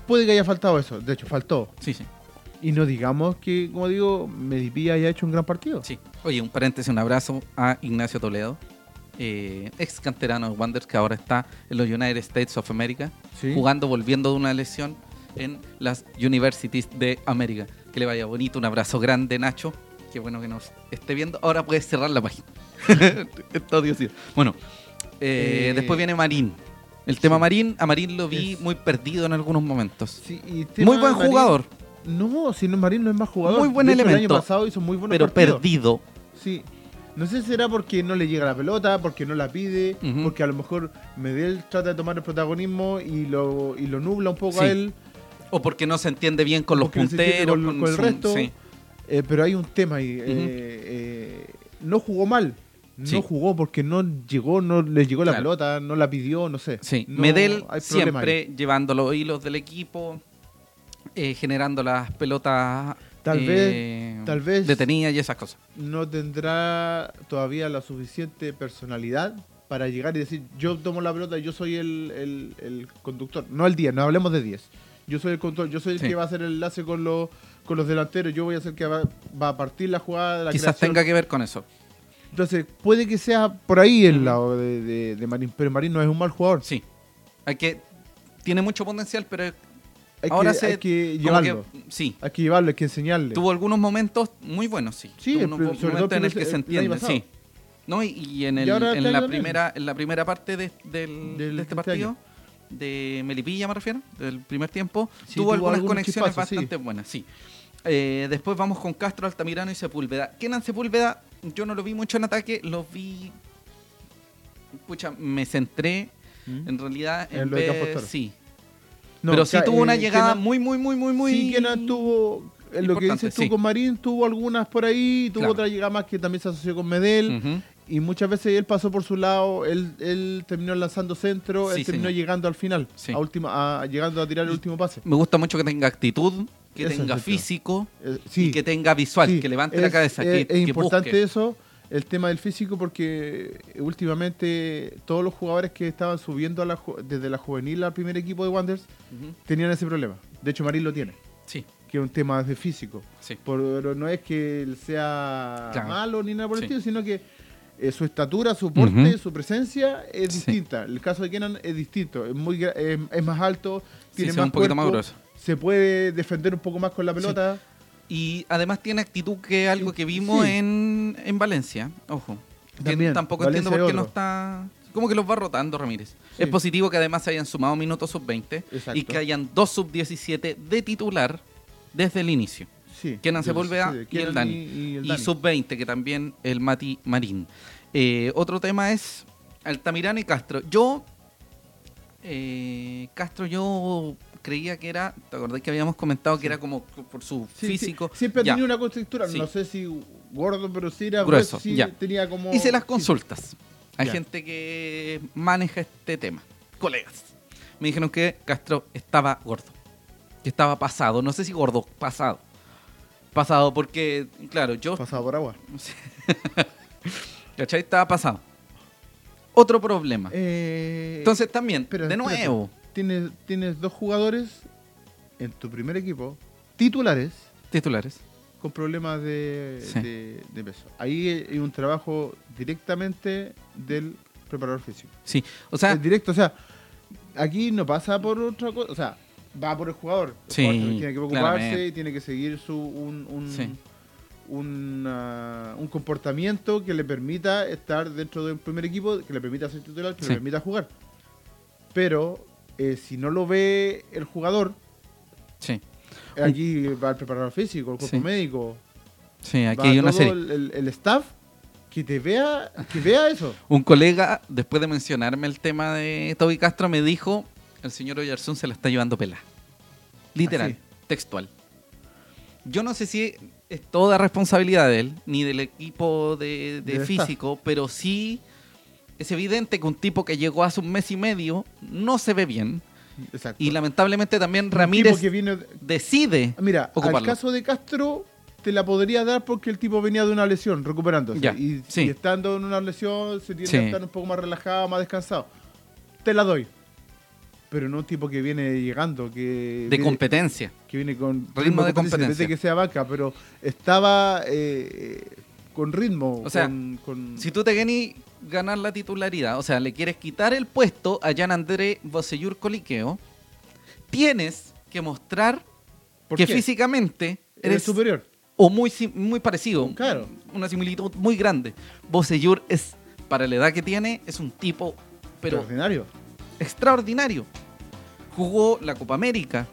puede que haya faltado eso. De hecho, faltó. Sí, sí. Y no digamos que, como digo, Medipía haya hecho un gran partido. Sí. Oye, un paréntesis, un abrazo a Ignacio Toledo, eh, ex canterano de Wanderers que ahora está en los United States of America. Sí. jugando, volviendo de una lesión en las Universities de América. Que le vaya bonito, un abrazo grande, Nacho. Qué bueno que nos esté viendo. Ahora puedes cerrar la página. Está odioso. Bueno, eh, Eh, después viene Marín. El tema sí. Marín, a Marín lo vi Es- muy perdido en algunos momentos. Sí, y Muy buen Marín- jugador, No, si no, Marín no es más jugador. Muy buen hecho, El elemento, año pasado hizo muy buenos pero partidos. perdido. Sí. No sé si será porque no le llega la pelota, porque no la pide, porque a lo mejor Medel trata de tomar el protagonismo y lo, y lo nubla un poco Sí. a él. O porque no se entiende bien con los Porque no punteros. con- con el su- resto. sí. Eh, pero hay un tema ahí. eh, eh, no jugó mal. No Sí. jugó porque no llegó, no le llegó la Claro. pelota, no la pidió, no sé. Sí, No, Medel ahí. siempre llevando los hilos del equipo, eh, generando las pelotas Tal eh, tal vez- detenidas y esas cosas. No tendrá todavía la suficiente personalidad para llegar y decir, yo tomo la pelota, yo soy el, el- el conductor. No el 10, no hablemos de 10. Yo soy el conductor, yo soy el Sí. que va a hacer el enlace con los, con los delanteros, yo voy a ser el que va, va a partir la jugada de la Quizás creación. tenga que ver con eso. Entonces, puede que sea por ahí el Ujú. lado de, de- de Marín, pero Marín no es un mal jugador. Sí. Hay que. Tiene mucho potencial, pero Hay, ahora que, se. hay que como llevarlo. que- sí. Hay que llevarlo, hay que enseñarle. Tuvo algunos momentos muy buenos, sí. Sí, Tuvo unos sobre todo en el que se entiende, sí. ¿No? Y, y en, Y el, ahora en la primera en la primera parte de, del, Del- de este este partido, año. de Melipilla me refiero, del primer tiempo, Sí, tuvo tuvo algunas conexiones sí. bastante buenas, sí. Eh, después vamos con Castro, Altamirano y Sepúlveda. Kenan Sepúlveda, yo no lo vi mucho en ataque, lo vi... Pucha, me centré ¿Mm? en realidad en, En lo de ver-. Sí, No, pero o sí tuvo una eh, llegada Kenan- muy, muy, muy, muy, muy... Sí, Kenan tuvo, en lo que dices tú sí. con Marín, tuvo algunas por ahí, tuvo Claro. otra llegada más que también se asoció con Medel. Y muchas veces él pasó por su lado, él, él terminó lanzando centro, Sí, él terminó señor. llegando al final, Sí. a última, a- llegando a tirar el último pase. Me gusta mucho que tenga actitud, que Eso tenga físico Eh, sí, y que tenga visual, sí, que levante la cabeza, Es, que, es que importante busque. eso, el tema del físico, porque últimamente todos los jugadores que estaban subiendo a la desde la juvenil al primer equipo de Wanderers tenían ese problema. De hecho, Marín lo tiene, Sí, que es un tema de físico. sí. Pero no es que él sea Claro. malo ni nada por el estilo, sino que eh, su estatura, su porte, su presencia es Sí. distinta. El caso de Kenan es distinto, es, muy, es, más alto, tiene más un poquito más cuerpo, grueso. Se puede defender un poco más con la pelota. Y además tiene actitud que es algo que vimos Sí. en, en Valencia. Ojo. Que tampoco Valencia entiendo por qué no está. Como que los va rotando Ramírez. Es positivo que además se hayan sumado minutos sub-20 Exacto. y que hayan dos sub-17 de titular desde el inicio. Sí. Kenan Sepúlveda sí, y el Kenan Dani. y el Y Dani. sub-20, que también el Mati Marín. Eh, otro tema es Altamirano y Castro. Yo, eh, Castro, yo creía que era, ¿te acordás que habíamos comentado que era como por su Sí, sí, físico? Siempre tenido una constructura, Sí. no sé si gordo, pero sí era Grueso, ya. tenía como... Hice las consultas. Hay gente que maneja este tema. Colegas. Me dijeron que Castro estaba gordo. Que estaba pasado. No sé si gordo, pasado. Pasado porque, claro, yo... Pasado por agua. ¿Cachai? Estaba pasado. Otro problema. Eh, Entonces también, pero de nuevo, Tienes, tienes dos jugadores en tu primer equipo, titulares, titulares. con problemas de, Sí. de- de peso. Ahí hay un trabajo directamente del preparador físico. Sí. O sea, es directo, o sea, aquí no pasa por otra cosa, o sea, va por el jugador. El Sí, jugador tiene que preocuparse claramente. y tiene que seguir su un, un, Sí. una- un comportamiento que le permita estar dentro de un primer equipo, que le permita ser titular, que Sí. le permita jugar. Pero eh, si no lo ve el jugador, sí. aquí va el preparador físico, el cuerpo Sí. médico, Sí, aquí va hay una todo serie. el, el- el staff que te vea, que vea eso. Un colega, después de mencionarme el tema de Toby Castro, me dijo, el señor Oyarzún se la está llevando pela. Literal, Así. textual. Yo no sé si es toda responsabilidad de él, ni del equipo de, de Del staff. físico, pero sí es evidente que un tipo que llegó hace un mes y medio no se ve bien. Exacto. Y lamentablemente también Ramírez que viene, decide Mira, ocuparlo. al caso de Castro te la podría dar porque el tipo venía de una lesión, recuperándose. Ya, y, sí. y estando en una lesión se tiene Sí. que estar un poco más relajado, más descansado. Te la doy. Pero no un tipo que viene llegando, que, de viene, competencia. que viene con Ritmo de competencia. que sea vaca, pero estaba eh, con ritmo. O sea, con, con- Si tú te quieres ganar la titularidad, o sea, le quieres quitar el puesto a Jan André Bosellur Coliqueo, tienes que mostrar ¿Por que qué? físicamente eres superior. o muy, muy parecido. Claro. Una similitud muy grande. Bosellur es, para la edad que tiene, es un tipo, pero Extraordinario. extraordinario. Jugó la Copa América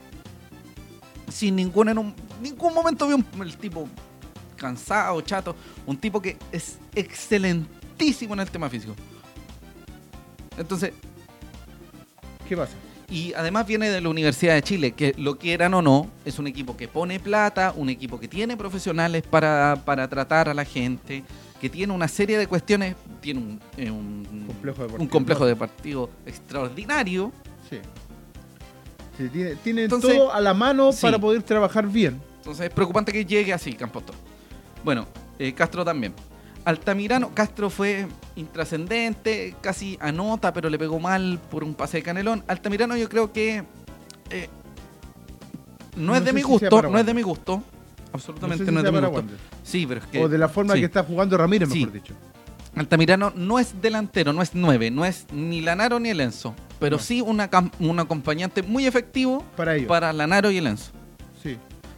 sin ningún, en un- ningún momento vi un, el tipo cansado, chato. Un tipo que es excelentísimo en el tema físico. Entonces, ¿Qué pasa? y además viene de la Universidad de Chile, que lo quieran o no, es un equipo que pone plata, un equipo que tiene profesionales para, para tratar a la gente, que tiene una serie de cuestiones, tiene un, eh, un- Complejo deportivo. un complejo deportivo extraordinario. Sí. Sí, tiene tiene Entonces, todo a la mano sí. para poder trabajar bien. Entonces es preocupante que llegue así, Campos. Bueno, eh, Castro también. Altamirano, Castro fue intrascendente, casi anota, pero le pegó mal por un pase de canelón. Altamirano yo creo que eh, no, No es de mi si gusto, no es de mi gusto. No Absolutamente no, es de mi gusto. Wander. Sí, pero es que... o de la forma sí. que está jugando Ramírez, Sí. mejor dicho. Altamirano no es delantero, no es nueve, no es ni Lanaro ni el Enzo, pero No. sí una un acompañante muy efectivo Para ellos. para Lanaro y el Enzo. Sí.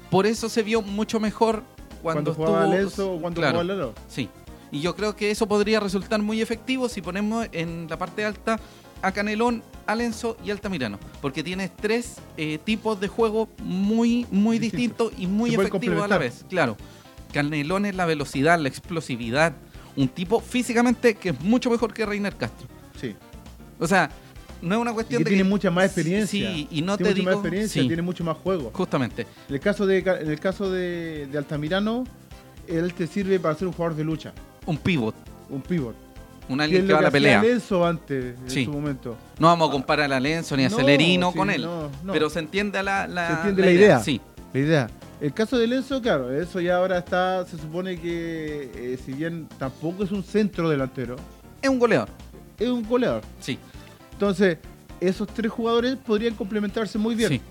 Por eso se vio mucho mejor cuando, Cuando, jugaba estuvo- Lenzo o cuando claro, jugaba Lalo. Sí. Y yo creo que eso podría resultar muy efectivo si ponemos en la parte alta a Canelón, a Lenzo y Altamirano. Porque tienes tres eh, tipos de juego muy, muy Distintos. distintos y muy efectivos a la vez. Claro. Canelón es la velocidad, la explosividad. Un tipo físicamente que es mucho mejor que Reiner Castro. Sí. O sea, no es una Y cuestión que de tiene que- mucha más experiencia. Sí, y no tiene te mucha digo... más experiencia, sí, tiene mucho más juego. justamente. En el caso de, en el caso de, de Altamirano, él te sirve para ser un jugador de lucha, Un pivot. un pivot. Un alguien que va a la pelea. Lenzo antes, en su momento. No vamos a comparar a Lenzo ni a No, Celerino sí, con él. no, no. Pero se entiende la, la, Se entiende la idea. Sí. La idea. El caso de Lenzo, claro, eso ya ahora está, se supone que eh, si bien tampoco es un centro delantero, Es un goleador. es un goleador. Sí. Entonces, esos tres jugadores podrían complementarse muy bien. Sí.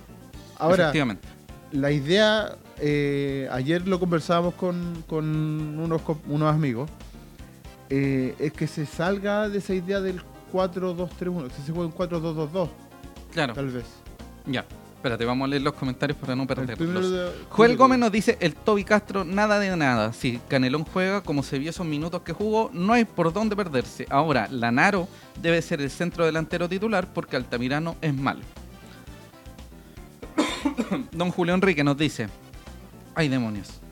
Ahora, la idea, eh, ayer lo conversábamos con, con unos, amigos, eh, es que se salga de esa idea del 4-2-3-1, que se juegue un 4-2-2-2, Claro. tal vez. Ya. Espérate, vamos a leer los comentarios para no perderlos. de- Joel Gómez nos dice, el Toby Castro, nada de nada. Si Canelón juega como se vio esos minutos que jugó, no hay por dónde perderse. Ahora, Lanaro debe ser el centro delantero titular porque Altamirano es malo. Don Julio Enrique nos dice, ay demonios.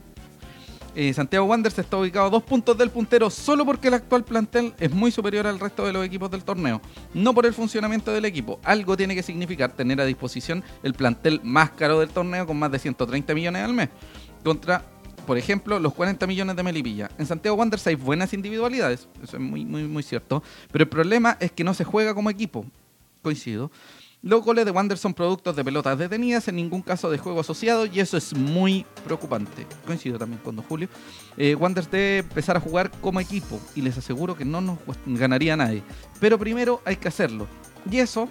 Eh, Santiago Wanderers está ubicado a dos puntos del puntero solo porque el actual plantel es muy superior al resto de los equipos del torneo, no por el funcionamiento del equipo. Algo tiene que significar tener a disposición el plantel más caro del torneo con más de 130 millones al mes, contra, por ejemplo, los 40 millones de Melipilla. En Santiago Wanderers hay buenas individualidades, eso es muy, muy, muy cierto, pero el problema es que no se juega como equipo. Coincido. Los goles de Wander son productos de pelotas detenidas, en ningún caso de juego asociado, y eso es muy preocupante. Coincido también con Don Julio. Eh, Wanderers debe empezar a jugar como equipo, y les aseguro que no nos ganaría nadie. Pero primero hay que hacerlo. Y eso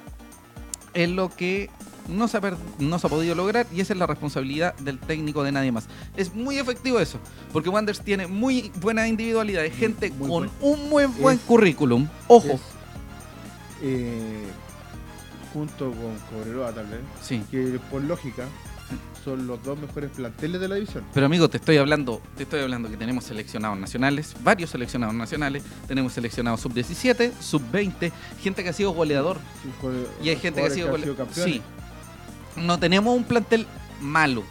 es lo que no se, ha no se ha podido lograr, y esa es la responsabilidad del técnico de nadie más. Es muy efectivo eso, porque Wanderers tiene muy buena individualidad, hay gente Muy con buen- un muy buen es- currículum. Ojo. Es, eh, junto con Cobreloa tal vez, Sí. que por lógica son los dos mejores planteles de la división. Pero amigo, te estoy hablando, te estoy hablando que tenemos seleccionados nacionales, varios seleccionados nacionales, tenemos seleccionados sub-17, sub-20, gente que ha sido goleador Sí, y hay gente que ha sido goleador. Sí. No tenemos un plantel malo.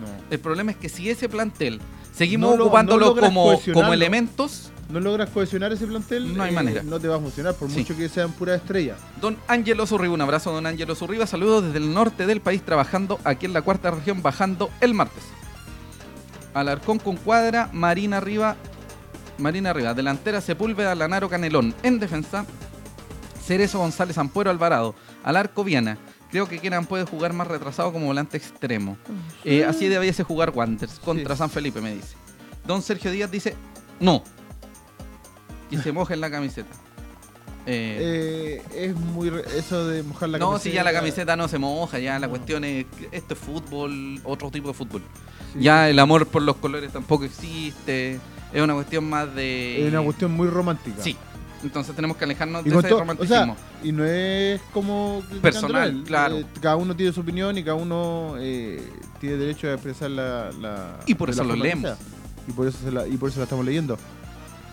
No. El problema es que si ese plantel seguimos No lo- ocupándolo no como, como elementos, No logras cohesionar ese plantel, No hay manera. no te va a funcionar, por Sí. mucho que sean puras estrellas. Don Ángelo Zurriba, un abrazo don Ángelo Zurriba, saludos desde el norte del país trabajando aquí en la cuarta región, bajando el martes. Alarcón con cuadra, Marina arriba, Marina arriba, delantera Sepúlveda, Lanaro Canelón, en defensa Cerezo González Ampuero Alvarado, al arco Viana. Creo que Kenan puede jugar más retrasado como volante extremo. Eh, así debiese jugar Wanderers contra Sí. San Felipe, me dice. Don Sergio Díaz dice, no. Que se moje en la camiseta. Eh, Eh, es muy. re- Eso de mojar la no, camiseta. si ya la camiseta no se moja, ya la cuestión es esto es fútbol, otro tipo de fútbol. sí. Ya el amor por los colores tampoco existe, es una cuestión más de... Es una cuestión muy romántica. Sí, entonces tenemos que alejarnos Y de ese to- o romanticismo. sea, y no es como Personal, claro. Eh, cada uno tiene su opinión y cada uno eh, tiene derecho a expresar la, la- Y por eso lo leemos. Y por eso se la, y por eso la estamos leyendo.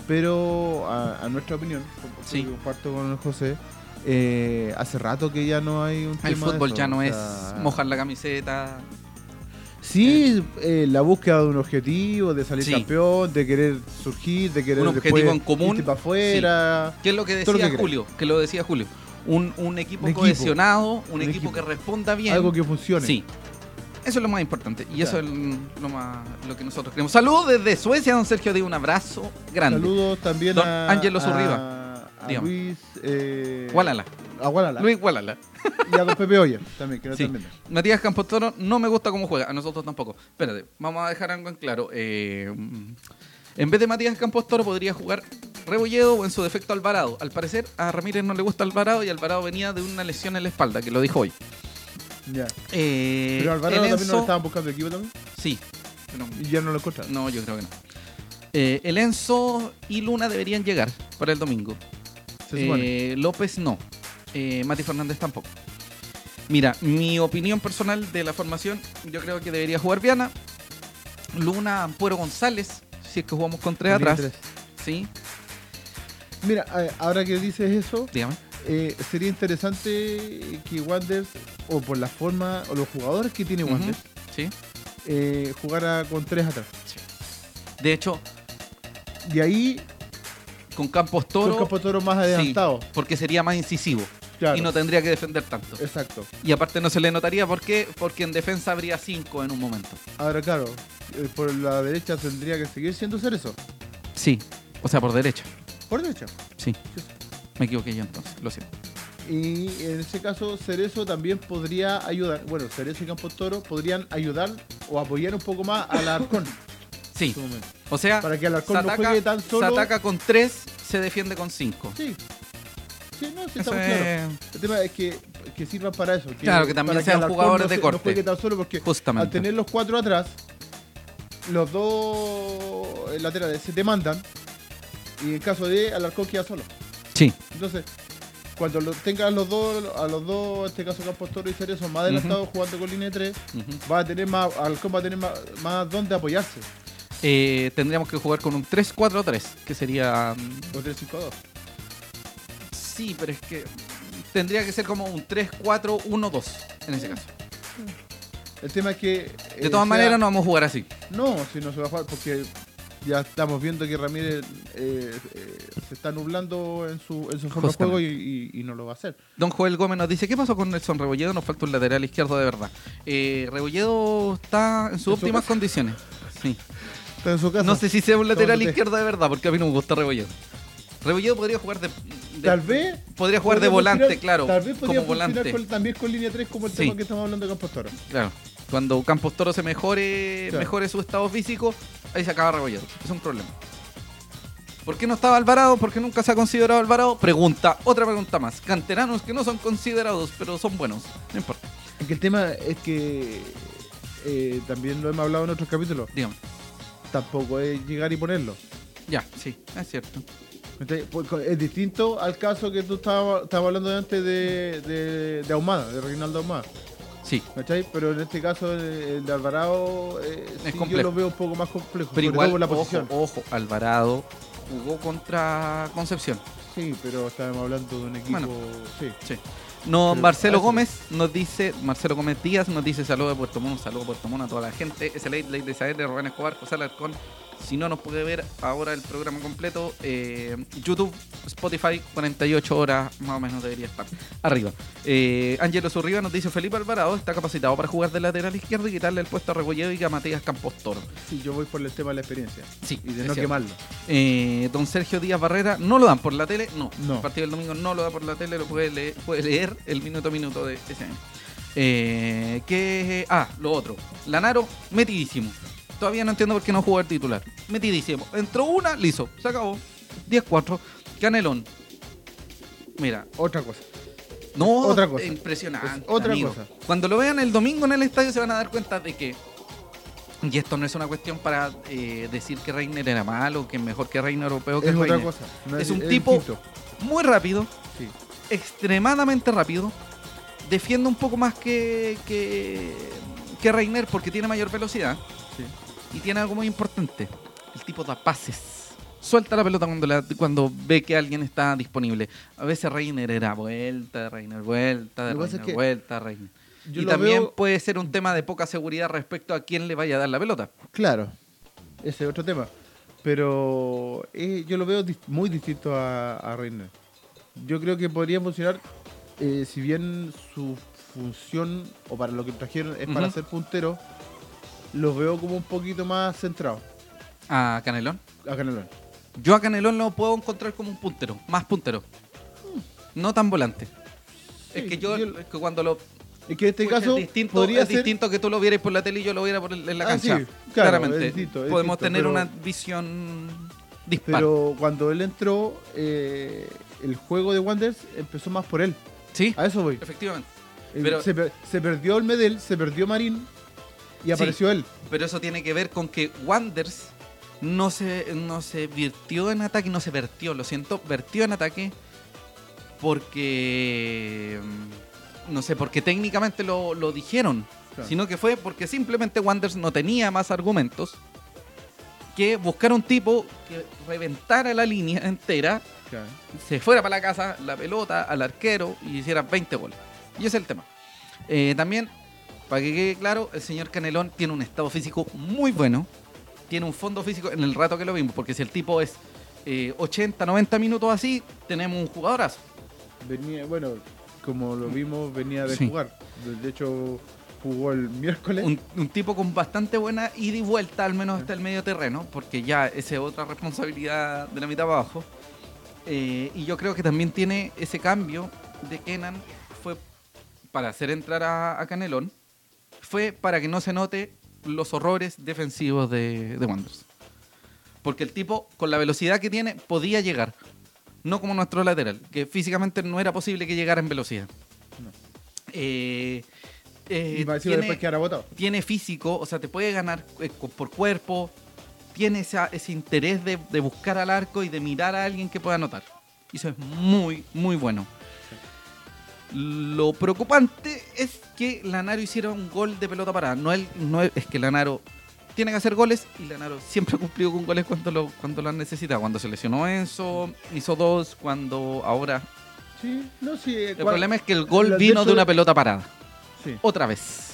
Pero a, a nuestra opinión, Sí. comparto con el José, eh, hace rato que ya no hay un el tema de fútbol eso, ya no o es mojar la camiseta. Sí, eh, la búsqueda de un objetivo, de salir Sí. campeón, de querer surgir, de querer Un objetivo después en común, para afuera. ¿Qué es lo que lo decía que Julio? Que lo decía Julio. Un, un equipo Un cohesionado, un, Un equipo, equipo. que responda bien. Algo que funcione. Sí. Eso es lo más importante. Y eso es lo, más, lo que nosotros queremos. Saludos desde Suecia, don Sergio. Digo un abrazo grande. Saludos también Don a, Ángelo Zurriba. a. Luis eh, Gualala. a Gualala. Luis Gualala. y a don Pepe Oyer también, que no Sí. también. Matías Campos Toro no me gusta cómo juega. A nosotros tampoco. Espérate, vamos a dejar algo en claro. Eh, en vez de Matías Campos Toro podría jugar Rebolledo o en su defecto Alvarado. Al parecer a Ramírez no le gusta Alvarado y Alvarado venía de una lesión en la espalda, que lo dijo hoy. Ya. Eh, Pero Alvarado también no lo estaban buscando equipo también. Sí. Pero- Y ya no lo encontraron. no, yo creo que no. Eh, el Enzo y Luna deberían llegar para el domingo. Se supone. Eh, López no. Eh, Mati Fernández tampoco. Mira, mi opinión personal de la formación, yo creo que debería jugar Viana, Luna, Ampuero González, si es que jugamos con tres atrás. tres. Sí, Mira, ahora que dices eso, dígame. Eh, sería interesante que Wanderers, o por la forma, o los jugadores que tiene Wanderers, Sí, eh, jugara con tres atrás. De hecho, De ahí, con Campos con Toro, Campo Toro más sí, adelantado. porque sería más incisivo Claro. y no tendría que defender tanto. Exacto. Y aparte no se le notaría por qué, porque en defensa habría cinco en un momento. Ahora, claro, eh, por la derecha tendría que seguir siendo Cerezo. Sí, o sea, por derecha. Por derecha. Sí, me equivoqué yo entonces, lo siento. Y en ese caso, Cerezo también podría ayudar. Bueno, Cerezo y Campos Toro podrían ayudar o apoyar un poco más al Arcón. Sí, o sea, Para que Alarcón se no ataca, juegue tan se solo. ataca con tres, se defiende con cinco. Sí. Sí, no, sí, estamos es- claros. El tema es que, que sirvan para eso. Claro, que también sean jugadores no de se- corte. No juegue tan solo porque Justamente. al tener los cuatro atrás, los dos laterales se te mandan. Y en caso de Alarcón queda solo. Sí, Entonces, cuando lo, tengas los dos, a los dos, en este caso Campos Toro y Cerezo, más adelantados jugando con línea de 3, ujú. va a tener más, Alarcón va a tener más, más donde apoyarse. Eh, tendríamos que jugar con un 3-4-3, que sería... mm, O 3-5-2. Sí, pero es que tendría que ser como un 3-4-1-2 en ese caso. El tema es que. De todas maneras no vamos a jugar así. No, si no se va a jugar porque ya estamos viendo que Ramírez eh, eh, se está nublando en su, en su forma de juego y, y- y no lo va a hacer. Don Joel Gómez nos dice, ¿qué pasó con Nelson Rebolledo? Nos falta un lateral izquierdo de verdad. Eh, Rebolledo está en sus ¿En su óptimas condiciones. Sí. Está en su casa. No sé si sea un lateral izquierdo de verdad, porque a mí no me gusta Rebolledo. Rebolledo podría jugar de... de- Tal vez. Podría jugar de volante, claro. Tal vez podría como funcionar volante. con- también con línea 3, como el Sí. tema que estamos hablando de Campos Toro. Claro. Cuando Campos Toro se mejore, Claro. mejore su estado físico, ahí se acaba Rebolledo. Es un problema. ¿Por qué no estaba Alvarado? ¿Por qué nunca se ha considerado Alvarado? Pregunta, otra pregunta más. Canteranos que no son considerados, pero son buenos. No importa. Es que el tema es que. eh, también lo hemos hablado en otros capítulos. Dígame. Tampoco es llegar y ponerlo. Ya, sí, es cierto. Porque Es distinto al caso que tú estabas, estabas hablando antes de, de, de Ahumada, de Reinaldo Ahumada. Sí. ¿cachai? Pero en este caso, el, de Alvarado, eh, sí, yo lo veo un poco más complejo. Pero igual, por la ojo, Alvarado jugó contra Concepción. Sí, pero estábamos hablando de un equipo. Bueno. Sí. Sí. No, Marcelo a Gómez nos dice, Marcelo Gómez Díaz nos dice saludos de Puerto Montt, saludos de Puerto Montt a toda la gente. Es el late de Isabel de Rubén Escobar, José Alarcón. Si no nos puede ver ahora el programa completo, eh, YouTube, Spotify, 48 horas más o menos debería estar arriba. Eh, Ángelo Zurriba nos dice Felipe Alvarado está capacitado para jugar de lateral izquierdo y quitarle el puesto a Rebolledo y a Matías Campos Toro. Sí, yo voy por el tema de la experiencia. Sí, Y de no cierto. quemarlo. Eh, don Sergio Díaz Barrera, ¿no lo dan por la tele? No. No. El partido del domingo no lo da por la tele, lo puede leer, puede leer el minuto a minuto de ese año. Eh, que, ah, lo otro. Lanaro, metidísimo. Todavía no entiendo por qué no jugó el titular. Metidísimo. Entró una, listo. Se acabó. 10-4. Canelón. Mira, Otra cosa. no, Otra cosa. impresionante. Es otra amigo. cosa. Cuando lo vean el domingo en el estadio se van a dar cuenta de que, y esto no es una cuestión para eh, decir que Reiner era malo, que mejor que Reiner o peor que Es otra cosa. no Es un tipo- distinto. Muy rápido. Extremadamente rápido. Defiende un poco más que, que, que Reiner porque tiene mayor velocidad. Sí. Y tiene algo muy importante. El tipo da pases. Suelta la pelota cuando, la- cuando ve que alguien está disponible. A veces Reiner era vuelta, Reiner, vuelta, pasa Reiner, es que vuelta, Reiner. Y también veo- puede ser un tema de poca seguridad respecto a quién le vaya a dar la pelota. Claro, ese es otro tema. Pero eh, yo lo veo muy distinto a, a Reiner. Yo creo que podría funcionar, eh, si bien su función, o para lo que trajeron, es para ser puntero, lo veo como un poquito más centrado A Canelón. a Canelón. Yo a Canelón lo puedo encontrar como un puntero, más puntero. No tan volante. es que yo, yo- es que cuando lo. Es que en este caso es distinto, podría es ser... distinto que tú lo vieras por la tele y yo lo viera por el- en la Ah, cancha. sí, claro, Claramente. es distinto, es Podemos distinto, tener pero- una visión dispar. Pero cuando él entró, eh, el juego de Wanderers empezó más por él. sí, A eso voy. efectivamente. Eh, Pero- se, per- se perdió el Medel, se perdió Marín y apareció él. Pero eso tiene que ver con que Wanders no se, no se virtió en ataque, no se vertió, lo siento, vertió en ataque porque, mm, no sé, porque técnicamente lo, lo dijeron, Claro. sino que fue porque simplemente Wanderers no tenía más argumentos que buscar un tipo que reventara la línea entera, Claro. se fuera para la casa, la pelota, al arquero y hiciera 20 goles. Y ese es el tema. Eh, también, para que quede claro, el señor Canelón tiene un estado físico muy bueno, tiene un fondo físico en el rato que lo vimos, porque si el tipo es eh, 80, 90 minutos así, tenemos un jugadorazo. Venía, bueno, como lo vimos, venía de Sí. jugar. De- De hecho, jugó el miércoles. Un, un tipo con bastante buena ida y vuelta, al menos hasta el medio terreno, porque ya esa es otra responsabilidad de la mitad para abajo. Eh, y yo creo que también tiene ese cambio de Kenan, fue para hacer entrar a, a Canelón, fue para que no se note los horrores defensivos de, de Wanderers. Porque el tipo, con la velocidad que tiene, podía llegar. No como nuestro lateral, que físicamente no era posible que llegara en velocidad. No. Eh, eh, y tiene- después que ahora votado. tiene físico, o sea, te puede ganar eh, por cuerpo, tiene esa- ese interés de, de buscar al arco y de mirar a alguien que pueda anotar. Y eso es muy, muy bueno. Lo preocupante es que Lanaro hiciera un gol de pelota parada. No, el- no el- es que Lanaro tiene que hacer goles y Lanaro siempre ha cumplido con goles cuando lo, cuando lo han necesitado. Cuando se lesionó Enzo, hizo dos, cuando ahora... Sí, no, sí. El problema es que el gol vino de una pelota parada. Sí, Otra vez.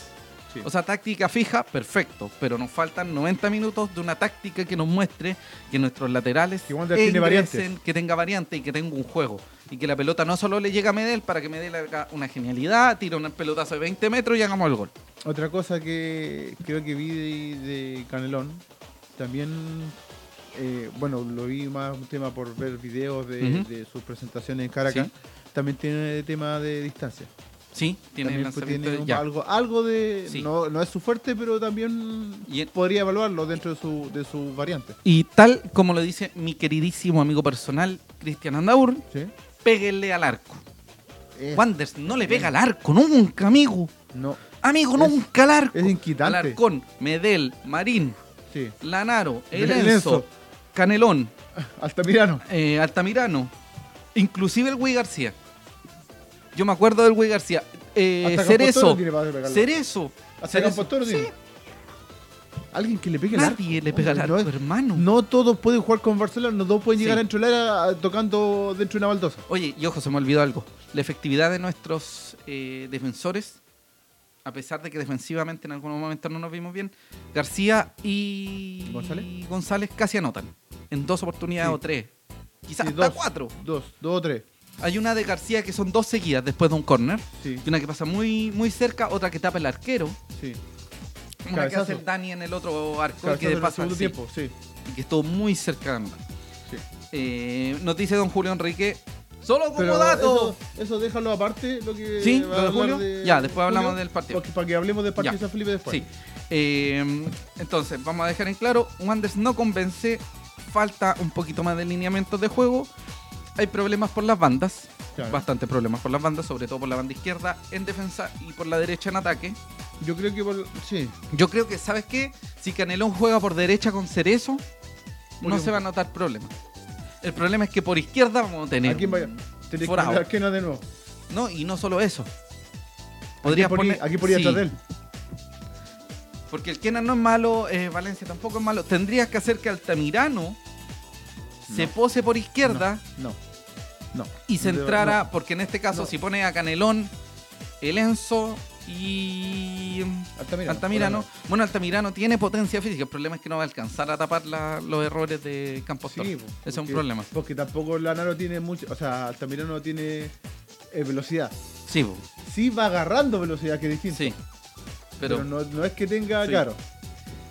Sí. O sea, táctica fija, perfecto. Pero nos faltan 90 minutos de una táctica que nos muestre que nuestros laterales Que ingresen, variantes. que tenga variante y que tenga un juego. Y que la pelota no solo le llegue a Medel para que Medel haga una genialidad, tire un pelotazo de 20 metros y hagamos el gol. Otra cosa que creo que vi de, de Canelón, también, eh, bueno, lo vi más un tema por ver videos de, sus presentaciones en Caracas, Sí. también tiene tema de distancia. Sí, tiene También, pues, lanzamiento tiene ya. algo, algo de... Sí. No, no es su fuerte, pero también Y en- podría evaluarlo dentro de su, de su variante. Y tal como lo dice mi queridísimo amigo personal, Cristian Andaur, ¿Sí? péguenle al arco. Es- Wanders no le pega al arco, nunca, amigo. no, Amigo, Es- nunca al arco. es inquietante. Alarcón, Medel, Marín, sí. Lanaro, El. Enzo, Canelón, Altamirano. eh, Altamirano, inclusive el Güey García. Yo me acuerdo del Güey García. Eh, Cerezo. Cerezo. Hasta Cerezo. Campos Toro Sí, tiene. Alguien que le pegue el arco. nadie le pega al arco, hermano. No todos pueden jugar con Barcelona, no todos pueden Sí. llegar dentro del área tocando dentro de una baldosa. Oye, y ojo, se me olvidó algo. La efectividad de nuestros eh, defensores, a pesar de que defensivamente en algunos momentos no nos vimos bien, García y ¿González? González casi anotan. En dos oportunidades Sí. o tres. Quizás Sí, hasta dos. cuatro. Dos, dos o tres. Hay una de García que son dos seguidas después de un córner. Sí, Y una que pasa muy, muy cerca, otra que tapa el arquero. sí. Una que hace el Dani en el otro arco. Cabezazo que de en el sí, tiempo, sí. y que estuvo muy cerca de sí. Eh, nos dice don Julio Enrique. Solo como Pero dato. eso, eso déjalo aparte, lo que Sí, lo de Julio. de Ya, después hablamos Julio, del partido. Para que, para que hablemos del partido de San Felipe después. Sí. Eh, entonces, vamos a dejar en claro, Wanders no convence, falta un poquito más de lineamientos de juego. Hay problemas por las bandas, Claro. bastante problemas por las bandas, sobre todo por la banda izquierda en defensa y por la derecha en ataque. Yo creo que por, sí. Yo creo que, ¿sabes qué? Si Canelón juega por derecha con Cerezo, no se va a notar problema. El problema es que por izquierda vamos a tener. ¿A quién vaya? Tenés que de nuevo. No, y no solo eso. Podría Podrías poner. aquí podría sí, atrás de él. Porque el Kenan no es malo, eh, Valencia tampoco es malo. Tendrías que hacer que Altamirano se pose por izquierda No. No. y se No, porque en este caso, si pone a Canelón, el Enzo y Altamirano. Altamirano. Bueno, Altamirano tiene potencia física. El problema es que no va a alcanzar a tapar la- los errores de Campos Sí, Ese es un problema. Porque tampoco Lanaro tiene mucho. O sea, Altamirano tiene eh, velocidad. Sí, po, Sí va agarrando velocidad, que es distinto. sí. Pero, Pero, no, no es que tenga, Sí. claro.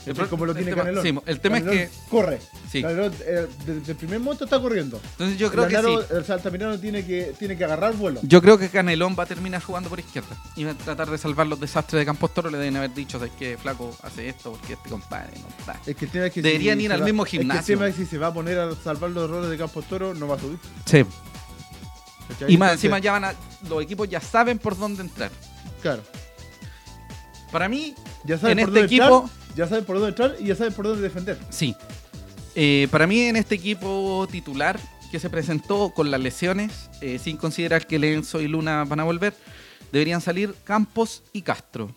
El Es pro- como lo el tiene tema- Canelón. sí, el tema es Canelón Corre. sí. Canelón, eh, desde el primer momento está corriendo. Entonces yo creo que sí. O sea, Altamirano tiene que, tiene que agarrar vuelo. Yo creo que Canelón va a terminar jugando por izquierda y va a tratar de salvar los desastres de Campos Toro. Le deben haber dicho, es que Flaco hace esto porque este compadre no está. Es que el tema es que Deberían ir al va- mismo Es que el gimnasio. tema es que si se va a poner a salvar los errores de Campos Toro, no va a subir. Sí. ¿cachai? Y más Entonces, encima ya van a, los equipos ya saben por dónde entrar. Claro. Para mí, Ya En este equipo- entrar, ya saben por dónde entrar y ya saben por dónde defender. sí. Eh, para mí en este equipo titular que se presentó con las lesiones, eh, sin considerar que Lenzo y Luna van a volver, deberían salir Campos y Castro.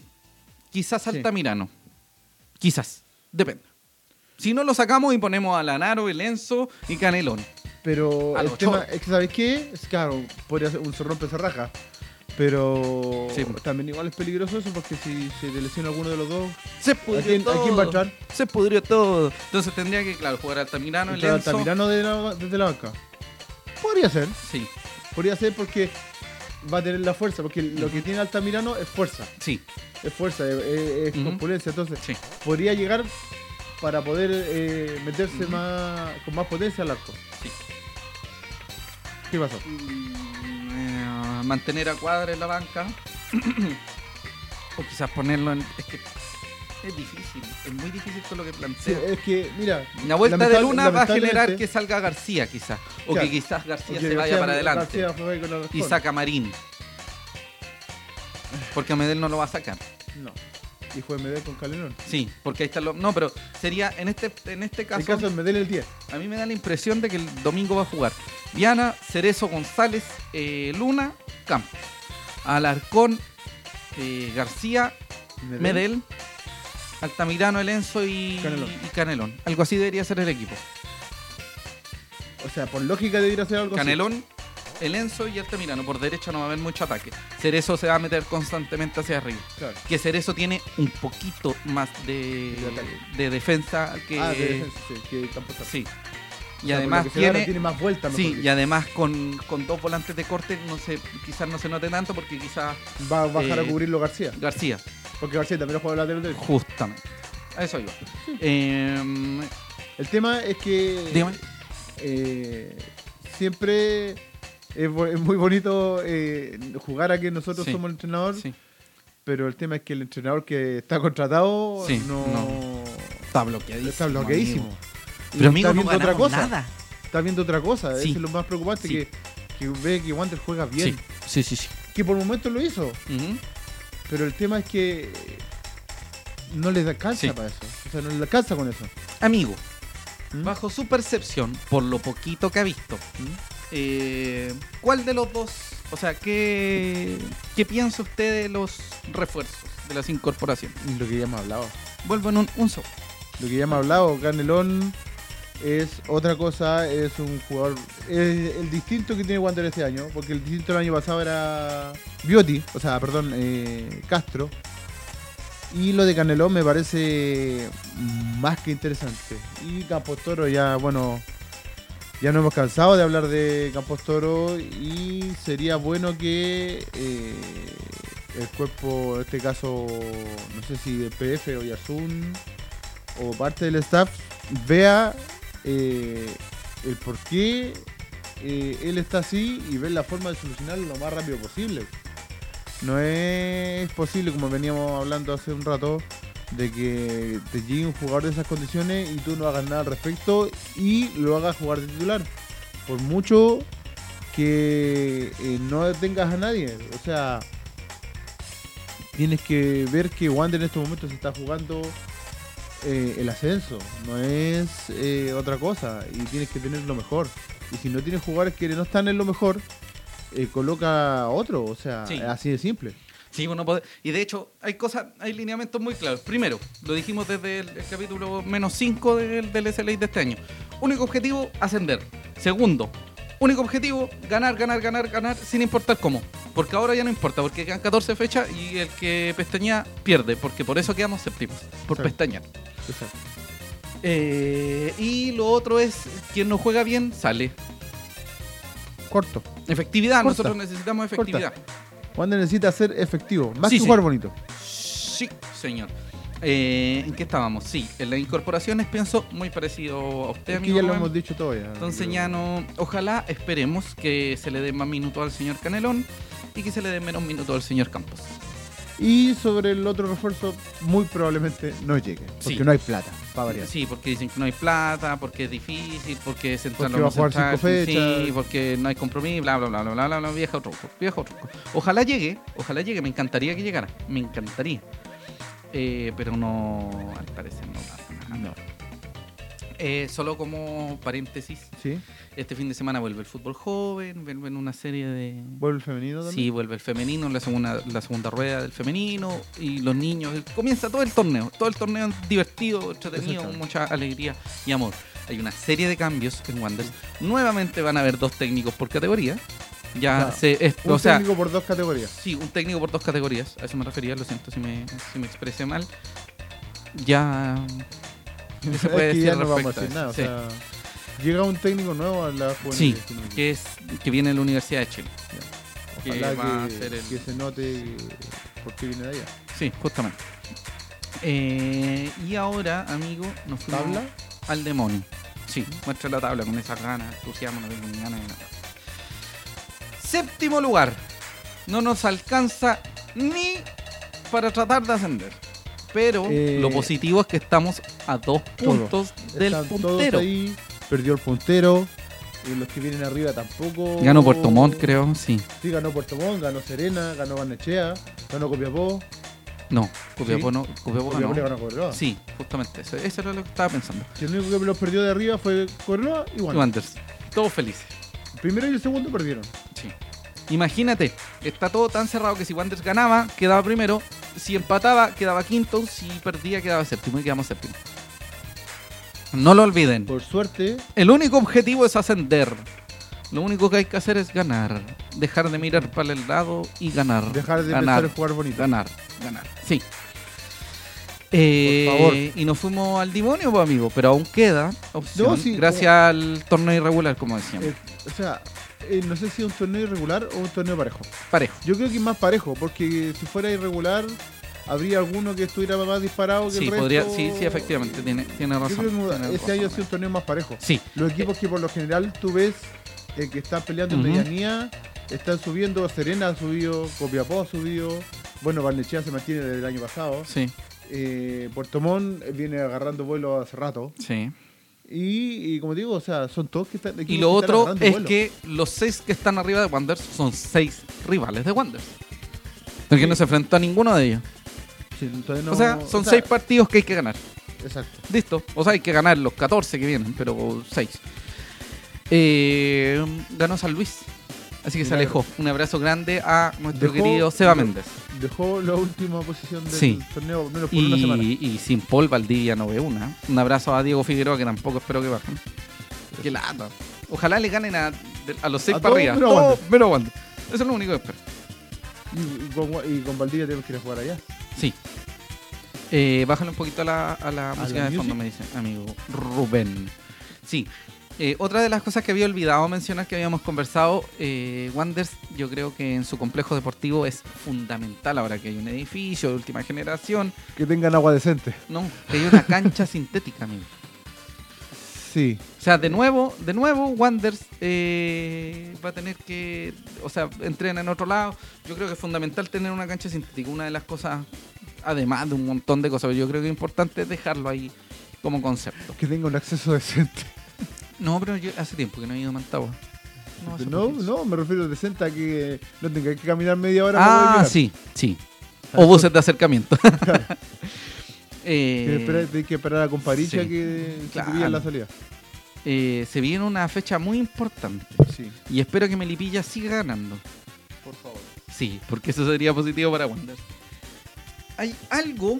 Quizás Sí. Altamirano. Quizás. Depende. Si no lo sacamos y ponemos a Lanaro, el Enzo y Canelón. Pero A el tema es que, ¿sabes qué? Es claro, podría ser un rompe se raja. Pero Sí. también igual es peligroso eso porque si se te lesiona alguno de los dos, Se ¿a pudrió quién, todo. a quién va a entrar? Se pudrió todo. Entonces tendría que, claro, jugar Altamirano, el ¿Entrar Enzo. Altamirano de la- desde la banca? Podría ser, Sí, podría ser porque va a tener la fuerza, porque lo que tiene Altamirano es fuerza, sí, es fuerza, es, es- corpulencia, entonces sí. podría llegar para poder eh, meterse más con más potencia al arco. sí. ¿Qué pasó? Mantener a Cuadra en la banca. o quizás ponerlo en. Es que es difícil, es muy difícil con lo que Sí, plantea. es que, mira, La vuelta de Luna va a generar que salga García, quizás. O Claro. que quizás García se vaya García- para adelante. Y saca Marín. Porque a Medel no lo va a sacar. No. Y fue Medel con Calderón. Sí, porque ahí está lo. No, pero sería en este, en este El caso. caso es Medel el 10. A mí me da la impresión de que el domingo va a jugar Diana, Cerezo, González, eh, Luna, Campos. Alarcón, eh, García, Medel, Altamirano, El Enzo y Canelón. y Canelón. Algo así debería ser el equipo. O sea, por lógica debería ser algo así. El Enzo y Altamirano. Por derecha no va a haber mucho ataque. Cerezo se va a meter constantemente hacia arriba. Claro. Que Cerezo tiene un poquito más de, defensa que. Ah, de defensa, sí, que. O Y sea, además tiene, tiene más vuelta. mejor Sí, y además con, con dos volantes de corte, no sé, quizás no se note tanto porque quizás Va a bajar eh, a cubrirlo García. García, Porque García también juega lateral derecho. justamente. A eso iba. Eh, El tema es que. Dígame. eh, siempre es, muy bonito eh, jugar a que nosotros Sí. somos el entrenador, sí, pero el tema es que el entrenador que está contratado Sí, no, no. está bloqueadísimo. está bloqueadísimo. amigo. Pero amigo, está no viendo otra ganamos cosa. nada. Está viendo otra cosa. Eso es lo más preocupante que, que ve que Wander juega bien. Sí, sí, sí. Que por momentos lo hizo. Pero el tema es que no les alcanza para eso. O sea, no les alcanza con eso. Amigo, ¿Mm? bajo su percepción, por lo poquito que ha visto, ¿Mm? Eh, ¿cuál de los dos, o sea, qué, qué piensa usted de los refuerzos, de las incorporaciones? Lo que ya hemos hablado. Vuelvo en un, un segundo. Lo que ya hemos hablado, Canelón es otra cosa, es un jugador. Es el distinto que tiene Wander este año, porque el distinto el año pasado era Biotti, o sea, perdón, eh, Castro. Y lo de Canelón me parece más que interesante. Y Campos Toro ya, bueno, ya no hemos cansado de hablar de Campos Toro y sería bueno que eh, el cuerpo, en este caso, no sé si el PF o Yasun o parte del staff vea eh, el por qué eh, él está así y ver la forma de solucionarlo lo más rápido posible. No es posible, como veníamos hablando hace un rato, de que te llegue un jugador de esas condiciones y tú no hagas nada al respecto y lo hagas jugar de titular. Por mucho que eh, no tengas a nadie. O sea, tienes que ver que Wander en estos momentos se está jugando eh, el ascenso, no es eh, otra cosa. Y tienes que tener lo mejor. Y si no tienes jugadores que no están en lo mejor, coloca otro. O sea, Sí. así de simple. Sí, uno puede. Y de hecho, hay cosas, hay lineamientos muy claros. Primero, lo dijimos desde el, el capítulo menos 5 del, del SLA de este año. Único objetivo, ascender. Segundo, único objetivo, ganar, ganar, ganar, ganar, sin importar cómo. Porque ahora ya no importa, porque quedan 14 fechas y el que pestañea pierde, porque por eso quedamos séptimos, por Sí. pestañear. Exacto. Eh, y lo otro es, quien no juega bien, sale. Corto. Efectividad, Corta. nosotros necesitamos efectividad. Wander necesita ser efectivo, más Sí, que sí. jugar bonito. Sí, señor. Eh, ¿En qué estábamos? Sí, en las incorporaciones pienso muy parecido a usted, Es que ya lo hemos dicho todo ya. Entonces ya no... Ojalá esperemos que se le dé más minutos al señor Canelón y que se le dé menos minutos al señor Campos. Y sobre el otro refuerzo, muy probablemente no llegue. Porque Sí. no hay plata, para variar. Sí, porque dicen que no hay plata, porque es difícil, porque es central Porque va a jugar central, cinco fechas. Sí, porque no hay compromiso, bla, bla, bla, bla, bla, bla, bla, viejo truco, viejo truco. Ojalá llegue, ojalá llegue, me encantaría que llegara, me encantaría. Eh, pero no, al parecer no pasa nada. No. Eh, solo como paréntesis, ¿Sí? este fin de semana vuelve el fútbol joven, vuelven una serie de... ¿Vuelve el femenino también? Sí, vuelve el femenino, la segunda, la segunda rueda del femenino y los niños. Comienza todo el torneo, todo el torneo divertido, entretenido, mucha alegría y amor. Hay una serie de cambios en Wanderers. Nuevamente van a haber dos técnicos por categoría. Ya Claro. se, Un o sea, técnico por dos categorías. sí, un técnico por dos categorías. A eso me refería, lo siento si me, si me expresé mal. Ya. ¿Qué se puede es que decir ya no vamos a respecto decir nada. o Sí. sea, llega un técnico nuevo a la juvenil. Sí, que es que viene de la Universidad de Chile. que Ojalá va a ser el- que se note por qué viene de allá. Sí, justamente. Eh, y ahora, amigo, nos fuimos ¿Tabla? al demonio. Sí, muestra la tabla con esas ganas, entusiasmo, no tengo ni ganas de nada. Séptimo lugar. No nos alcanza ni para tratar de ascender. Pero Eh, lo positivo es que estamos a dos puntos del Están todos puntero. ahí, perdió el puntero. Y los que vienen arriba tampoco. Ganó Puerto Montt, creo, sí. Sí, ganó Puerto Montt, ganó Serena, ganó Barnechea, ganó Copiapó. No, Copiapó Sí. no, Copiapó Copiapó ganó. Cobreloa. Sí, justamente, eso, eso era lo que estaba pensando. Si el único que los perdió de arriba fue Cobreloa y Y Wander. Wanderers, todos felices. El primero y el segundo perdieron. Sí. Imagínate, está todo tan cerrado que si Wanderers ganaba, quedaba primero. Si empataba, quedaba quinto. Si perdía, quedaba séptimo y quedamos séptimo. No lo olviden. Por suerte, El único objetivo es ascender. Lo único que hay que hacer es ganar. Dejar de mirar para el lado y ganar. dejar de ganar, pensar en jugar bonito. Ganar, ganar. Sí. Eh, Por favor. Y nos fuimos al demonio, pues, amigo. Pero aún queda opción. No, sí, gracias al torneo irregular, como decíamos. Eh, o sea, eh, no sé si es un torneo irregular o un torneo parejo. Parejo. Yo creo que es más parejo, porque si fuera irregular, habría alguno que estuviera más disparado que Sí, el resto. podría, sí, sí, efectivamente, tiene, tiene Yo razón. creo que tiene este año ha sido un torneo más parejo. Sí, Los equipos que por lo general tú ves eh, que están peleando en medianía, están subiendo, Serena ha subido, Copiapó ha subido, bueno, Barnechea se mantiene desde el año pasado, sí, eh, Puerto Montt viene agarrando vuelo hace rato, sí. Y, y como digo, o sea, son todos que están... Y lo que otro es vuelo. que los seis que están arriba de Wanderers son seis rivales de Wanderers. Sí. no se enfrentó a ninguno de ellos. Sí, entonces no- o sea, son o sea, seis partidos que hay que ganar. Exacto. Listo. O sea, hay que ganar los 14 que vienen, pero 6. Eh, ganó San Luis. Así que se alejó. Un abrazo grande a nuestro Dejó- querido Seba Méndez. Dejó la última posición del Sí. torneo, menos por una semana. Y, y sin Paul Valdivia no ve una. Un abrazo a Diego Figueroa, que tampoco espero que bajen. Qué lata. Ojalá le ganen a, a los seis A para arriba. menos Todos Wander. Eso es lo único que espero. Y, y con, y con Valdivia tenemos que ir a jugar allá. Sí. Eh, bájale un poquito a la, a la ¿A música la de fondo, music? me dice amigo Rubén. Sí. Eh, otra de las cosas que había olvidado mencionar que habíamos conversado, eh, Wanders, yo creo que en su complejo deportivo es fundamental ahora que hay un edificio de última generación. Que tengan agua decente. No, que hay una cancha sintética, amigo. Sí. O sea, de nuevo, de nuevo, Wanders eh, va a tener que, o sea, entrena en otro lado. Yo creo que es fundamental tener una cancha sintética. Una de las cosas, además de un montón de cosas, pero yo creo que es importante dejarlo ahí como concepto. Que tenga un acceso decente. No, pero yo hace tiempo que no he ido a Mantagua. No, No, no, me refiero decente a que no tenga que caminar media hora. Ah, sí, sí. O buses de acercamiento. Eh, Tienes que esperar, a Comparicha sí, que se claro. en la salida. eh, se viene una fecha muy importante Sí, y espero que Melipilla siga ganando. por favor. Sí, porque eso sería positivo para Wander. Hay algo,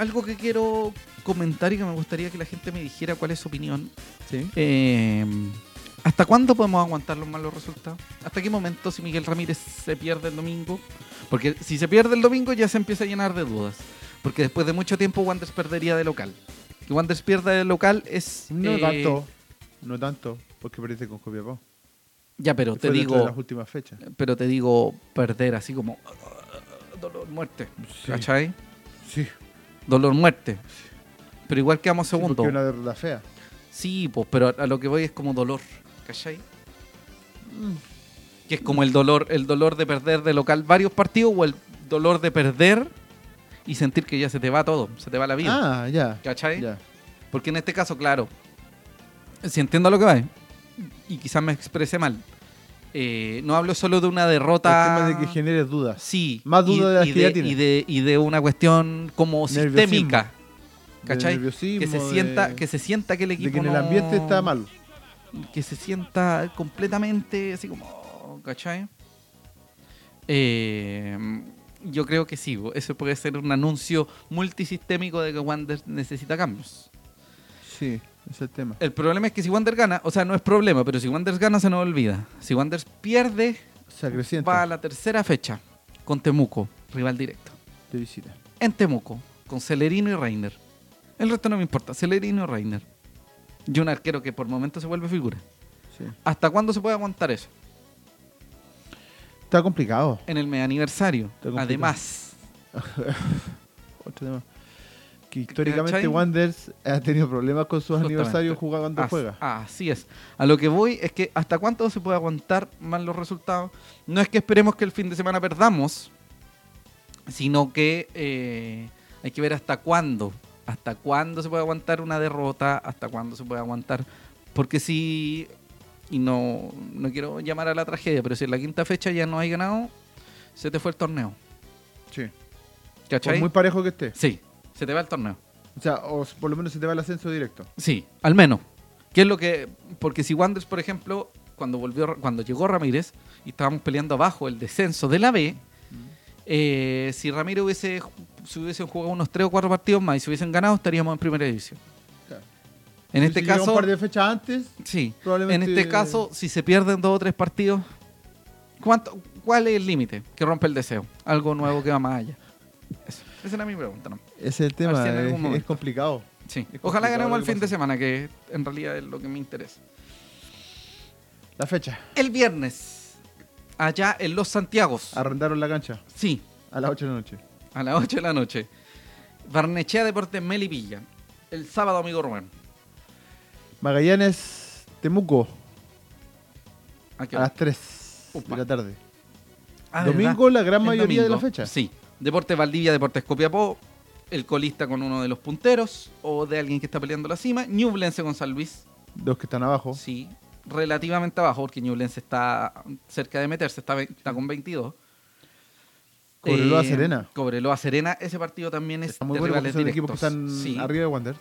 algo que quiero comentar y que me gustaría que la gente me dijera cuál es su opinión. Sí. Eh, ¿Hasta cuándo podemos aguantar los malos resultados? ¿Hasta qué momento si Miguel Ramírez se pierde el domingo? Porque si se pierde el domingo ya se empieza a llenar de dudas. Porque después de mucho tiempo Wanderers perdería de local. Que Wanderers pierda de local es... No eh, tanto, no tanto, porque perdiste con Copiapó. Ya, pero te dentro de digo... las últimas fechas. Pero te digo perder así como... Dolor, muerte. Sí. ¿Cachai? Sí, Dolor, muerte. Pero igual quedamos sí, segundo. porque es una derrota fea. Sí, pues, pero a, a lo que voy es como dolor. ¿Cachai? Mm. Que es como el dolor, el dolor de perder de local varios partidos o el dolor de perder y sentir que ya se te va todo, se te va la vida. Ah, ya. ¿Cachai? Ya. Porque en este caso, claro, si entiendo a lo que va, y quizás me expresé mal, eh, no hablo solo de una derrota. El tema de que generes dudas. Sí. Más dudas y- de las y que ya tienes. Y de, y de una cuestión como Nerviosismo. sistémica. ¿Cachai? Que se sienta, de- que se sienta que el equipo de que en el ambiente está mal. que se sienta completamente así como, ¿cachai? Eh, yo creo que sí, ese puede ser un anuncio multisistémico de que Wander necesita cambios. Sí, es el tema. El problema es que si Wander gana, o sea, no es problema, pero si Wander gana se nos olvida. Si Wander pierde, Se acrecienta va a la tercera fecha con Temuco, rival directo. de visita. En Temuco, con Celerino y Reiner. El resto no me importa, Celerino y Reiner. Y un arquero que por momentos se vuelve figura. Sí. ¿Hasta cuándo se puede aguantar eso? Está complicado. en el mega aniversario. Además, Otro tema. Que históricamente ¿Cachai? Wanderers ha tenido problemas con sus Justamente. aniversarios jugando cuando as- juega. así es. A lo que voy es que hasta cuánto se puede aguantar mal los resultados. No es que esperemos que el fin de semana perdamos, sino que eh, hay que ver hasta cuándo. Hasta cuándo se puede aguantar una derrota, hasta cuándo se puede aguantar. Porque si, y no, no quiero llamar a la tragedia, pero si en la quinta fecha ya no hay ganado, se te fue el torneo. Sí. Por ¿Cachai? muy parejo que esté. Sí, se te va el torneo. O sea, o por lo menos se te va el ascenso directo. Sí, al menos. ¿Qué es lo que.? Porque si Wanderers, por ejemplo, cuando volvió, cuando llegó Ramírez y estábamos peleando abajo el descenso de la B, eh, si Ramírez hubiese, si hubiesen jugado unos 3 o 4 partidos más y se hubiesen ganado, estaríamos en primera división. Claro. En este caso. un par de fechas antes, Sí. probablemente- En este caso, si se pierden dos o tres partidos, ¿cuánto, ¿cuál es el límite que rompe el deseo? Algo nuevo que va más allá. Eso. Esa era mi pregunta. ¿no? ese es el tema. si es- complicado. Sí. Es Ojalá ganemos el fin de semana, que en realidad es lo que me interesa. La fecha. El viernes, allá en Los Santiagos. Arrendaron la cancha Sí, a las 8 de la noche. a las 8 de la noche. Barnechea Deportes Melipilla. El sábado, amigo Rubén. Magallanes, Temuco, ¿A qué a las 3 Upa. de la tarde. Ah, Domingo, ¿verdad? la gran mayoría de la fecha. Sí. Deportes Valdivia, Deportes Copiapó. El colista con uno de los punteros o de alguien que está peleando la cima. Ñublense con San Luis. Dos que están abajo. Sí, relativamente abajo, porque Ñublense está cerca de meterse, está, con 22. Cobreloa Eh, Serena. Cobreloa Serena, ese partido también es Está muy de bueno rivales son equipos que están Sí. arriba de Wander.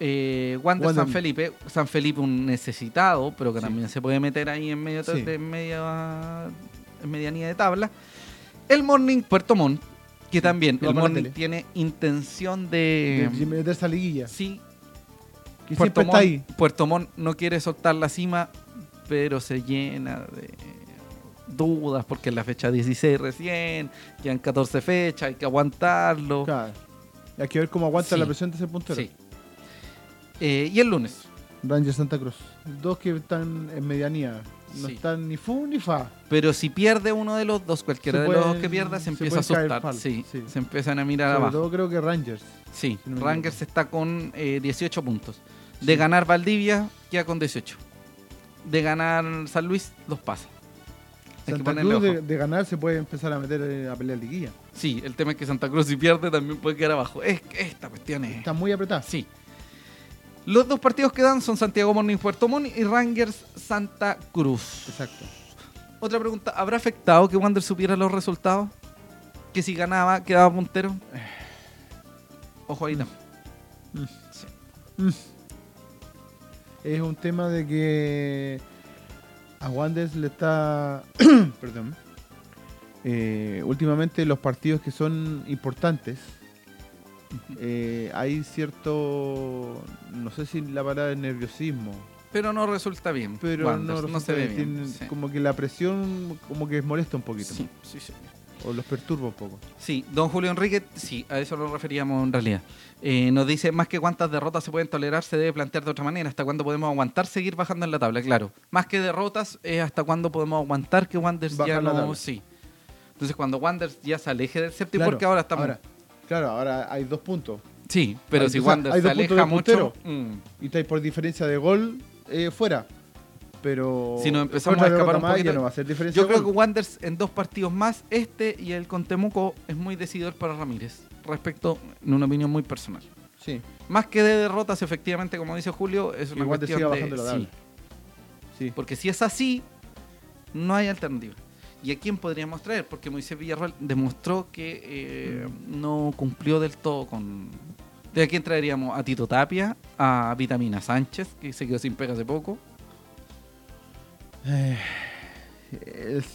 Eh, Wander Wander. San Felipe, San Felipe un necesitado, pero que Sí. también se puede meter ahí en medio Sí. de media en medianía de tabla. El Morning Puerto Montt, que también el Morning tiene intención de, de meter esa liguilla. sí, Que Puerto está Montt, ahí. Puerto Montt no quiere soltar la cima, pero se llena de dudas porque es la fecha 16 recién, quedan 14 fechas, hay que aguantarlo. Claro. Hay que ver cómo aguanta Sí. la presión de ese puntero. Sí. Eh, y el lunes, Rangers Santa Cruz. Dos que están en medianía. No Sí. están ni fu ni fa. Pero si pierde uno de los dos, cualquiera de los dos que pierda, se, se empieza a asustar. Sí, sí. se empiezan a mirar Sobre abajo. todo creo que Rangers. Sí, si no me Rangers está con eh, 18 puntos. De ganar Valdivia, queda con 18. De ganar San Luis, los pasa. Hay Santa Cruz de, ganar se puede empezar a meter eh, a pelear liguilla. Sí, el tema es que Santa Cruz si pierde también puede quedar abajo. Es que esta cuestión es... Está muy apretada. Sí. Los dos partidos que dan son Santiago Morning Puerto Montt y Rangers Santa Cruz. Exacto. Otra pregunta, ¿habrá afectado que Wander supiera los resultados? Que si ganaba, quedaba puntero. Ojo ahí también. Mm. Sí. Es un tema de que a Wanderers le está. Perdón. Eh, últimamente los partidos que son importantes. Eh, hay cierto. No sé si la palabra es nerviosismo. Pero no resulta bien. Pero no, no se ve bien. tienen- sí. Como que la presión como que molesta un poquito. Sí, sí, sí. O los perturba un poco. Sí, don Julio Enrique, sí, a eso nos referíamos en realidad. Eh, nos dice, más que cuántas derrotas se pueden tolerar, se debe plantear de otra manera. ¿Hasta cuándo podemos aguantar seguir bajando en la tabla? Claro, más que derrotas, es hasta cuándo podemos aguantar que Wanderers ya no... Sí. Entonces, cuando Wanderers ya se aleje del séptimo, Claro, porque ahora estamos... Ahora, claro, ahora hay dos puntos. sí, pero hay- si o sea, Wanderers hay se aleja mucho... mm, Y estáis por diferencia de gol eh, fuera. Pero. Si nos empezamos a escapar un poquito- no va a ser diferencia Yo creo que gol. Wanderers en dos partidos más, este y el con Temuco, es muy decidor para Ramírez. Respecto, en una opinión muy personal. Sí. Más que de derrotas, efectivamente, como dice Julio, es una Igual cuestión de... la sí, Sí. porque si es así, no hay alternativa. ¿Y a quién podríamos traer? Porque Moisés Villarreal demostró que eh, no cumplió del todo con, ¿De quién traeríamos? A Tito Tapia, a Vitamina Sánchez, que se quedó sin pega hace poco. Eh,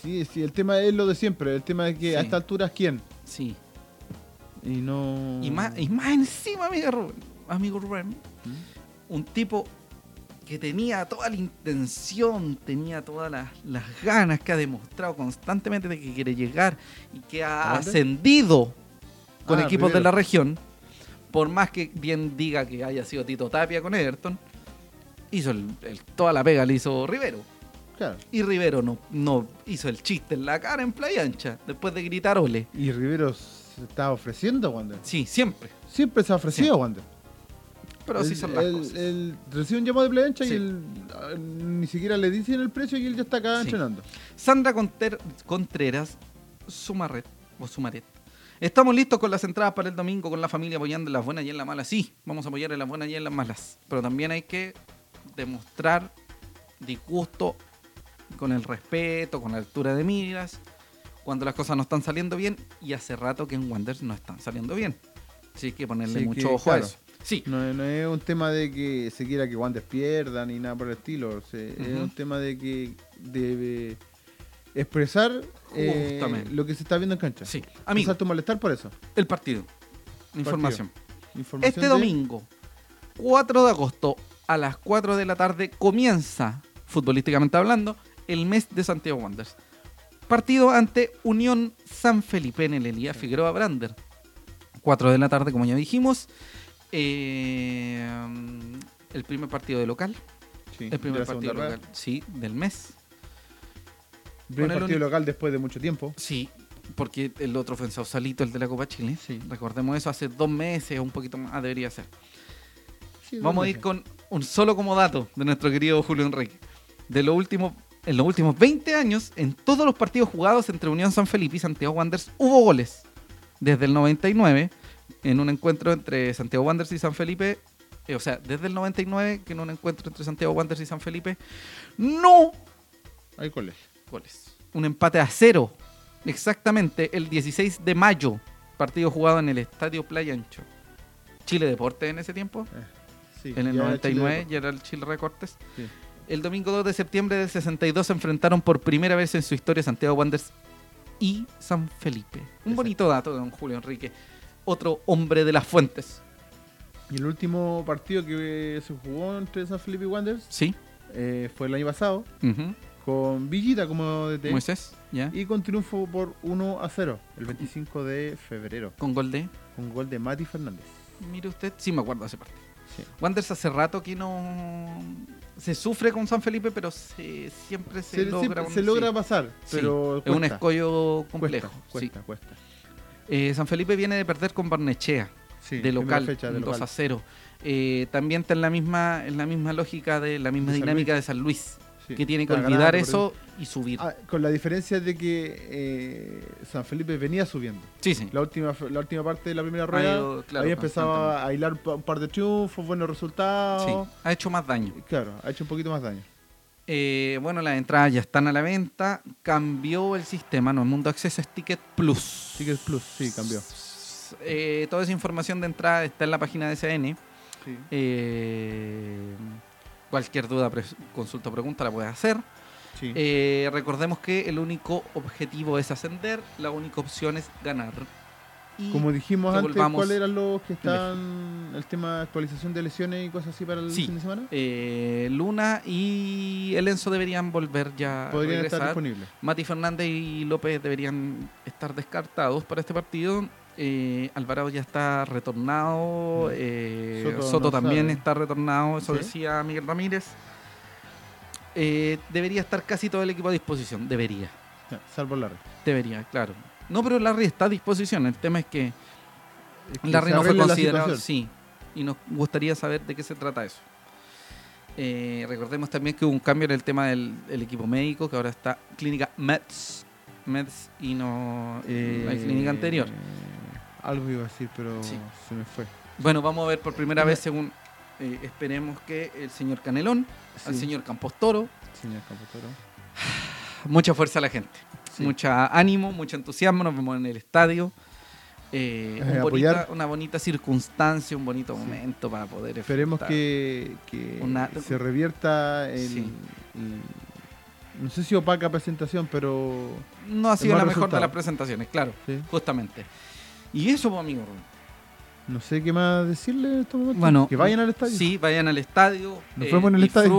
sí, sí, el tema es lo de siempre. El tema es que Sí. a esta altura es quién. Sí. Y no. Y más, y más encima, amigo Rubén, amigo Rubén, ¿Mm? un tipo que tenía toda la intención, tenía todas las, las ganas, que ha demostrado constantemente de que quiere llegar y que ha ascendido con Ah, equipos de la región, por más que bien diga que haya sido Tito Tapia con Everton, hizo el- el- toda la pega, le hizo Rivero. Claro. Y Rivero no, no hizo el chiste en la cara en Playa Ancha, después de gritar ole. Y Rivero se está ofreciendo, Wander. Sí, siempre. Siempre se ha ofrecido, Wander. Pero así Él- son las cosas. recibe un llamado de plancha Sí. y él ah, ni siquiera le dicen el precio y él ya está acá Sí. entrenando. Sandra Conter- Contreras, Sumarret, o Sumaret. Estamos listos con las entradas para el domingo, con la familia apoyando en las buenas y en las malas. Sí, vamos a apoyar en las buenas y en las malas. Pero también hay que demostrar disgusto con el respeto, con la altura de miras, cuando las cosas no están saliendo bien. Y hace rato que en Wanderers no están saliendo bien. Así que ponerle Sí, mucho que, ojo a eso. Sí, No, es- no es un tema de que se quiera que Wander pierda ni nada por el estilo. se- Es un tema de que debe expresar eh, lo que se está viendo en cancha. sí. Amigo. Tu malestar por eso. el partido. Información. Información Este de- domingo, 4 de agosto, a las 4 de la tarde, comienza, futbolísticamente hablando, el mes de Santiago Wanderers. Partido ante Unión San Felipe en el Elías Figueroa Brander. 4 de la tarde, como ya dijimos. Eh, el primer partido de local. Sí, El primer partido local, sí, del mes. rueda. Primer el partido local después de mucho tiempo. Sí, porque el otro fue en Sausalito, el de la Copa Chile. Sí. Recordemos eso, hace dos meses o un poquito más debería ser. Sí, Vamos a ir con un solo como dato de nuestro querido Julio Enrique. De lo último, en los últimos 20 años, en todos los partidos jugados entre Unión San Felipe y Santiago Wanderers hubo goles. Desde el 99, en un encuentro entre Santiago Wanderers y San Felipe, eh, o sea, desde el 99, que en un encuentro entre Santiago Wanderers y San Felipe, no Hay goles. goles. Un empate a cero. Exactamente el 16 de mayo, partido jugado en el Estadio Playa Ancho. Chile Deportes en ese tiempo. Sí, En el ya 99 Chile- ya era el Chile Recortes. Sí. El domingo 2 de septiembre del 62 se enfrentaron por primera vez en su historia Santiago Wanderers y San Felipe. Un Exacto. bonito dato de don Julio Enrique. Otro hombre de las fuentes. Y el último partido que se jugó entre San Felipe y Wanderers ¿Sí? eh, fue el año pasado, con Villita como DT. Moisés, ¿ya? Y con triunfo por 1 a 0, el 25 de febrero, Con gol de... con gol de Mati Fernández. Mire usted, sí me acuerdo de ese partido. Sí. Wanderers hace rato que no... Se sufre con San Felipe, pero se, siempre se, Se, logra... siempre- un- se logra sí. pasar, Sí, pero Es un escollo complejo. Cuesta, cuesta. Eh, San Felipe viene de perder con Barnechea. Sí, de local, fecha de un 2 local. a 0. Eh, también está en la misma, en la misma lógica de la misma De dinámica de San Luis, Sí, que tiene que olvidar ganando, eso y subir. Ah, con la diferencia de que eh, San Felipe venía subiendo. sí, sí. La última, la última parte de la primera rueda, ido, claro, ahí empezaba a hilar un par de triunfos, buenos resultados. Sí, ha hecho más daño. Claro, ha hecho un poquito más daño. Eh, bueno, las entradas ya están a la venta. Cambió el sistema, no, el Mundo Acceso es Ticket Plus. Ticket Plus, sí, cambió. Eh, toda esa información de entrada está en la página de CN. Sí. Eh, cualquier duda, pre- consulta o pregunta la puedes hacer. sí. Recordemos que el único objetivo es ascender, la única opción es ganar. Y Como dijimos antes, ¿cuáles eran los que están el tema de actualización de lesiones y cosas así para el Sí. fin de semana? eh, Luna y el Enzo deberían volver ya Podrían estar disponibles. Mati Fernández y López deberían estar descartados para este partido. Eh, Alvarado ya está retornado. Mm. eh, Soto Soto, no también sabe. está retornado. Eso ¿Sí? decía Miguel Ramírez. Eh, debería estar casi todo el equipo a disposición. Debería. Salvo Larry. Debería, claro. No, pero Larry está a disposición. El tema es que Es que Larry no fue la considerado. Sí. Y nos gustaría saber de qué se trata eso. Eh, recordemos también que hubo un cambio en el tema del el equipo médico, que ahora está clínica Mets. Mets y no Eh, la clínica anterior. Algo iba a decir, pero Sí. se me fue. Bueno, vamos a ver por primera vez, según eh, esperemos que el señor Canelón, al Sí, señor Campos Toro, señor Campotoro. mucha fuerza a la gente. Sí. Mucha ánimo, mucho entusiasmo, nos vemos en el estadio. eh, Eh, un bonita- una bonita circunstancia, un bonito momento para poder Esperemos que, que Una- se revierta Sí. el- No sé si opaca presentación, pero. No ha sido la mejor de las presentaciones, claro, sí. justamente. Y eso, pues, amigo. No sé qué más decirle en estos momentos. Bueno, que vayan al estadio. Sí, vayan al estadio. eh, Nos vemos en el estadio.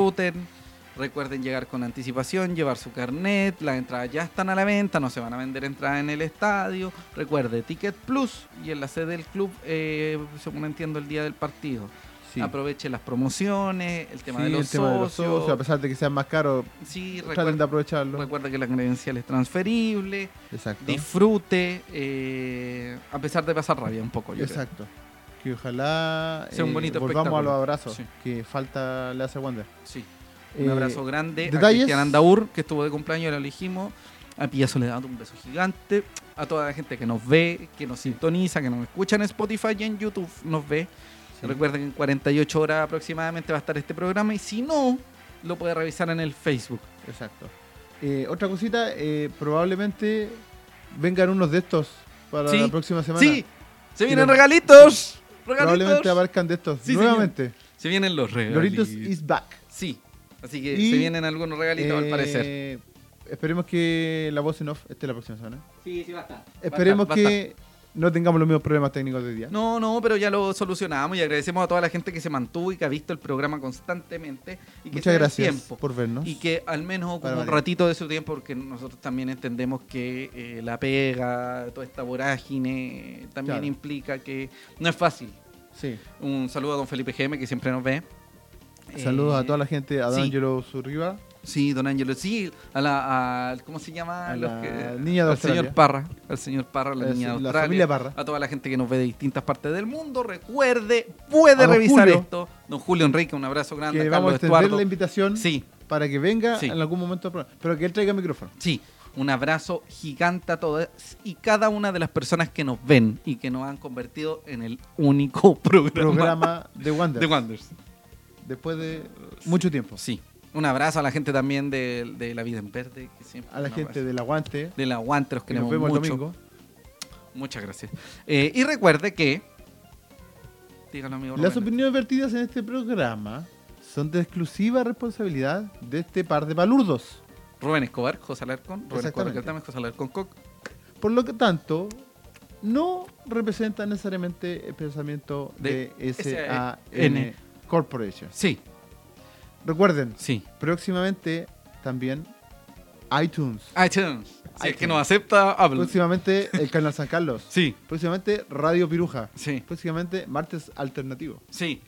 Recuerden llegar con anticipación, llevar su carnet. Las entradas ya están a la venta, no se van a vender entradas en el estadio. Recuerde, Ticket Plus y en la sede del club, eh, según entiendo, el día del partido. Sí. Aproveche las promociones, el tema, Sí, de, los el tema de los socios. a pesar de que sean más caros, Sí, traten de aprovecharlo. recuerda que la credencial es transferible. Exacto. Disfrute, eh, a pesar de pasar rabia un poco. Yo creo. Exacto. Que ojalá Sea un eh, bonito volvamos a los abrazos Sí. que falta le hace Wander. Sí. Un Eh, abrazo grande a. Cristian Andaur, que estuvo de cumpleaños, lo elegimos. A Pilla Soledad, un beso gigante. A toda la gente que nos ve, que nos sintoniza, que nos escucha en Spotify y en YouTube, nos ve. Sí. Recuerden que en 48 horas aproximadamente va a estar este programa y si no, lo puede revisar en el Facebook. Exacto. Eh, otra cosita, eh, probablemente vengan unos de estos para Sí. la próxima semana. ¡Sí! ¡Se vienen los- regalitos! Probablemente ¡Regalitos! aparezcan de estos. Sí, Nuevamente. Se vienen los regalitos. Loritos is back. Sí. Así que Y, se vienen algunos regalitos al Eh, parecer. Esperemos que la voz en off esté la próxima semana. Sí, sí va a estar. Esperemos va a estar. que no tengamos los mismos problemas técnicos de hoy día. No, no, pero ya lo solucionamos y agradecemos a toda la gente que se mantuvo y que ha visto el programa constantemente y que Muchas gracias tiempo. por vernos. Y que al menos ocupa un ratito de su tiempo porque nosotros también entendemos que eh, la pega, toda esta vorágine eh, también Claro. implica que no es fácil. Sí. Un saludo a don Felipe GM que siempre nos ve. Saludos Eh, a toda la gente, a Don sí. Angelo Zurriba. Sí, don Ángelo, sí, a la, a- ¿cómo se llama? A Los la que- niña de al señor. Parra, al señor Parra, la La- niña de la Australia, familia Parra. a toda la gente que nos ve de distintas partes del mundo, recuerde, puede A revisar esto. Don Julio Enrique, un abrazo grande, Que a vamos a extender Estuardo. la invitación Sí, para que venga Sí. en algún momento. Pero que él traiga micrófono. sí, un abrazo gigante a todas y cada una de las personas que nos ven y que nos han convertido en el único programa, Programa de Wander. de Wonders. Después de mucho tiempo. Sí, un abrazo a la gente también de, de La Vida en Verde, que siempre A la gente abrazo. del aguante. del aguante, los Que nos vemos mucho. el domingo. Muchas gracias. Eh, y recuerde que. Dígalo, amigo. Las opiniones vertidas en este programa son de exclusiva responsabilidad de este par de palurdos. Rubén Escobar, José Alarcón. Rubén Escobar. Caltame, José Alarcón Coc. Por lo que tanto, no representan necesariamente el pensamiento de, De SAN. Corporation. Sí, Recuerden, sí. próximamente también iTunes. iTunes. Si es que nos acepta, habla. Próximamente el canal San Carlos. Sí, Próximamente Radio Piruja. sí, Próximamente Martes Alternativo. sí.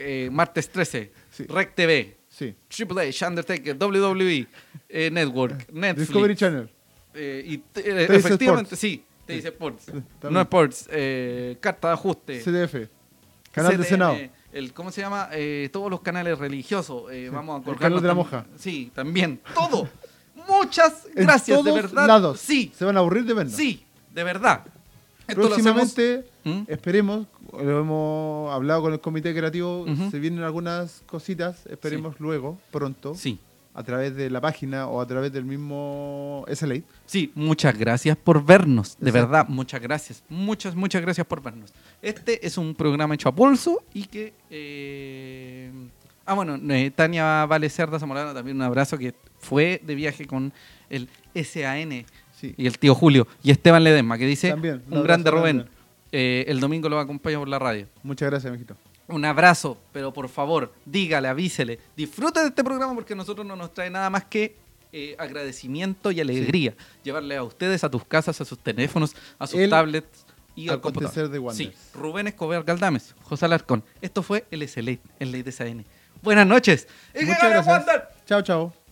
Eh, martes 13, Sí. Rec TV, Sí. Triple H, Undertaker, WWE, eh, Network, Netflix. Discovery Channel. eh, y eh, efectivamente, Sports. sí, te dice Sports. también. No Sports, carta de ajuste. CDF. Canal de Senado. El, ¿Cómo se llama? Eh, todos los canales religiosos. eh, vamos a el colgarnos canal de la moja. Sí, también. Todo. Muchas En gracias, de todos verdad. lados. Sí, Se van a aburrir de vernos. sí, de verdad. Esto Próximamente, hacemos- ¿Mm? esperemos, lo hemos hablado con el comité creativo, se vienen algunas cositas, esperemos luego, pronto, Sí, a través de la página o a través del mismo SLA. sí, muchas gracias por vernos. De Exacto. verdad, muchas gracias. Muchas, muchas gracias por vernos. Este es un programa hecho a pulso y que... eh, Ah, bueno, eh, Tania Vale Cerda Zamorano, también un abrazo que fue de viaje con el SAN Sí. y el tío Julio y Esteban Ledesma que dice También, un grande Rubén eh, el domingo lo va a acompañar por la radio Muchas gracias, mijito. Un abrazo pero por favor dígale avísele. Disfrute de este programa porque a nosotros no nos trae nada más que eh, agradecimiento y alegría. Llevarle a ustedes a tus casas a sus teléfonos a sus El tablets y al computador. de sí. Rubén Escobar Galdames José Alarcón. Esto fue el SLA el Ley de SAN buenas noches. ¡Y que Muchas gracias. Chao, chao.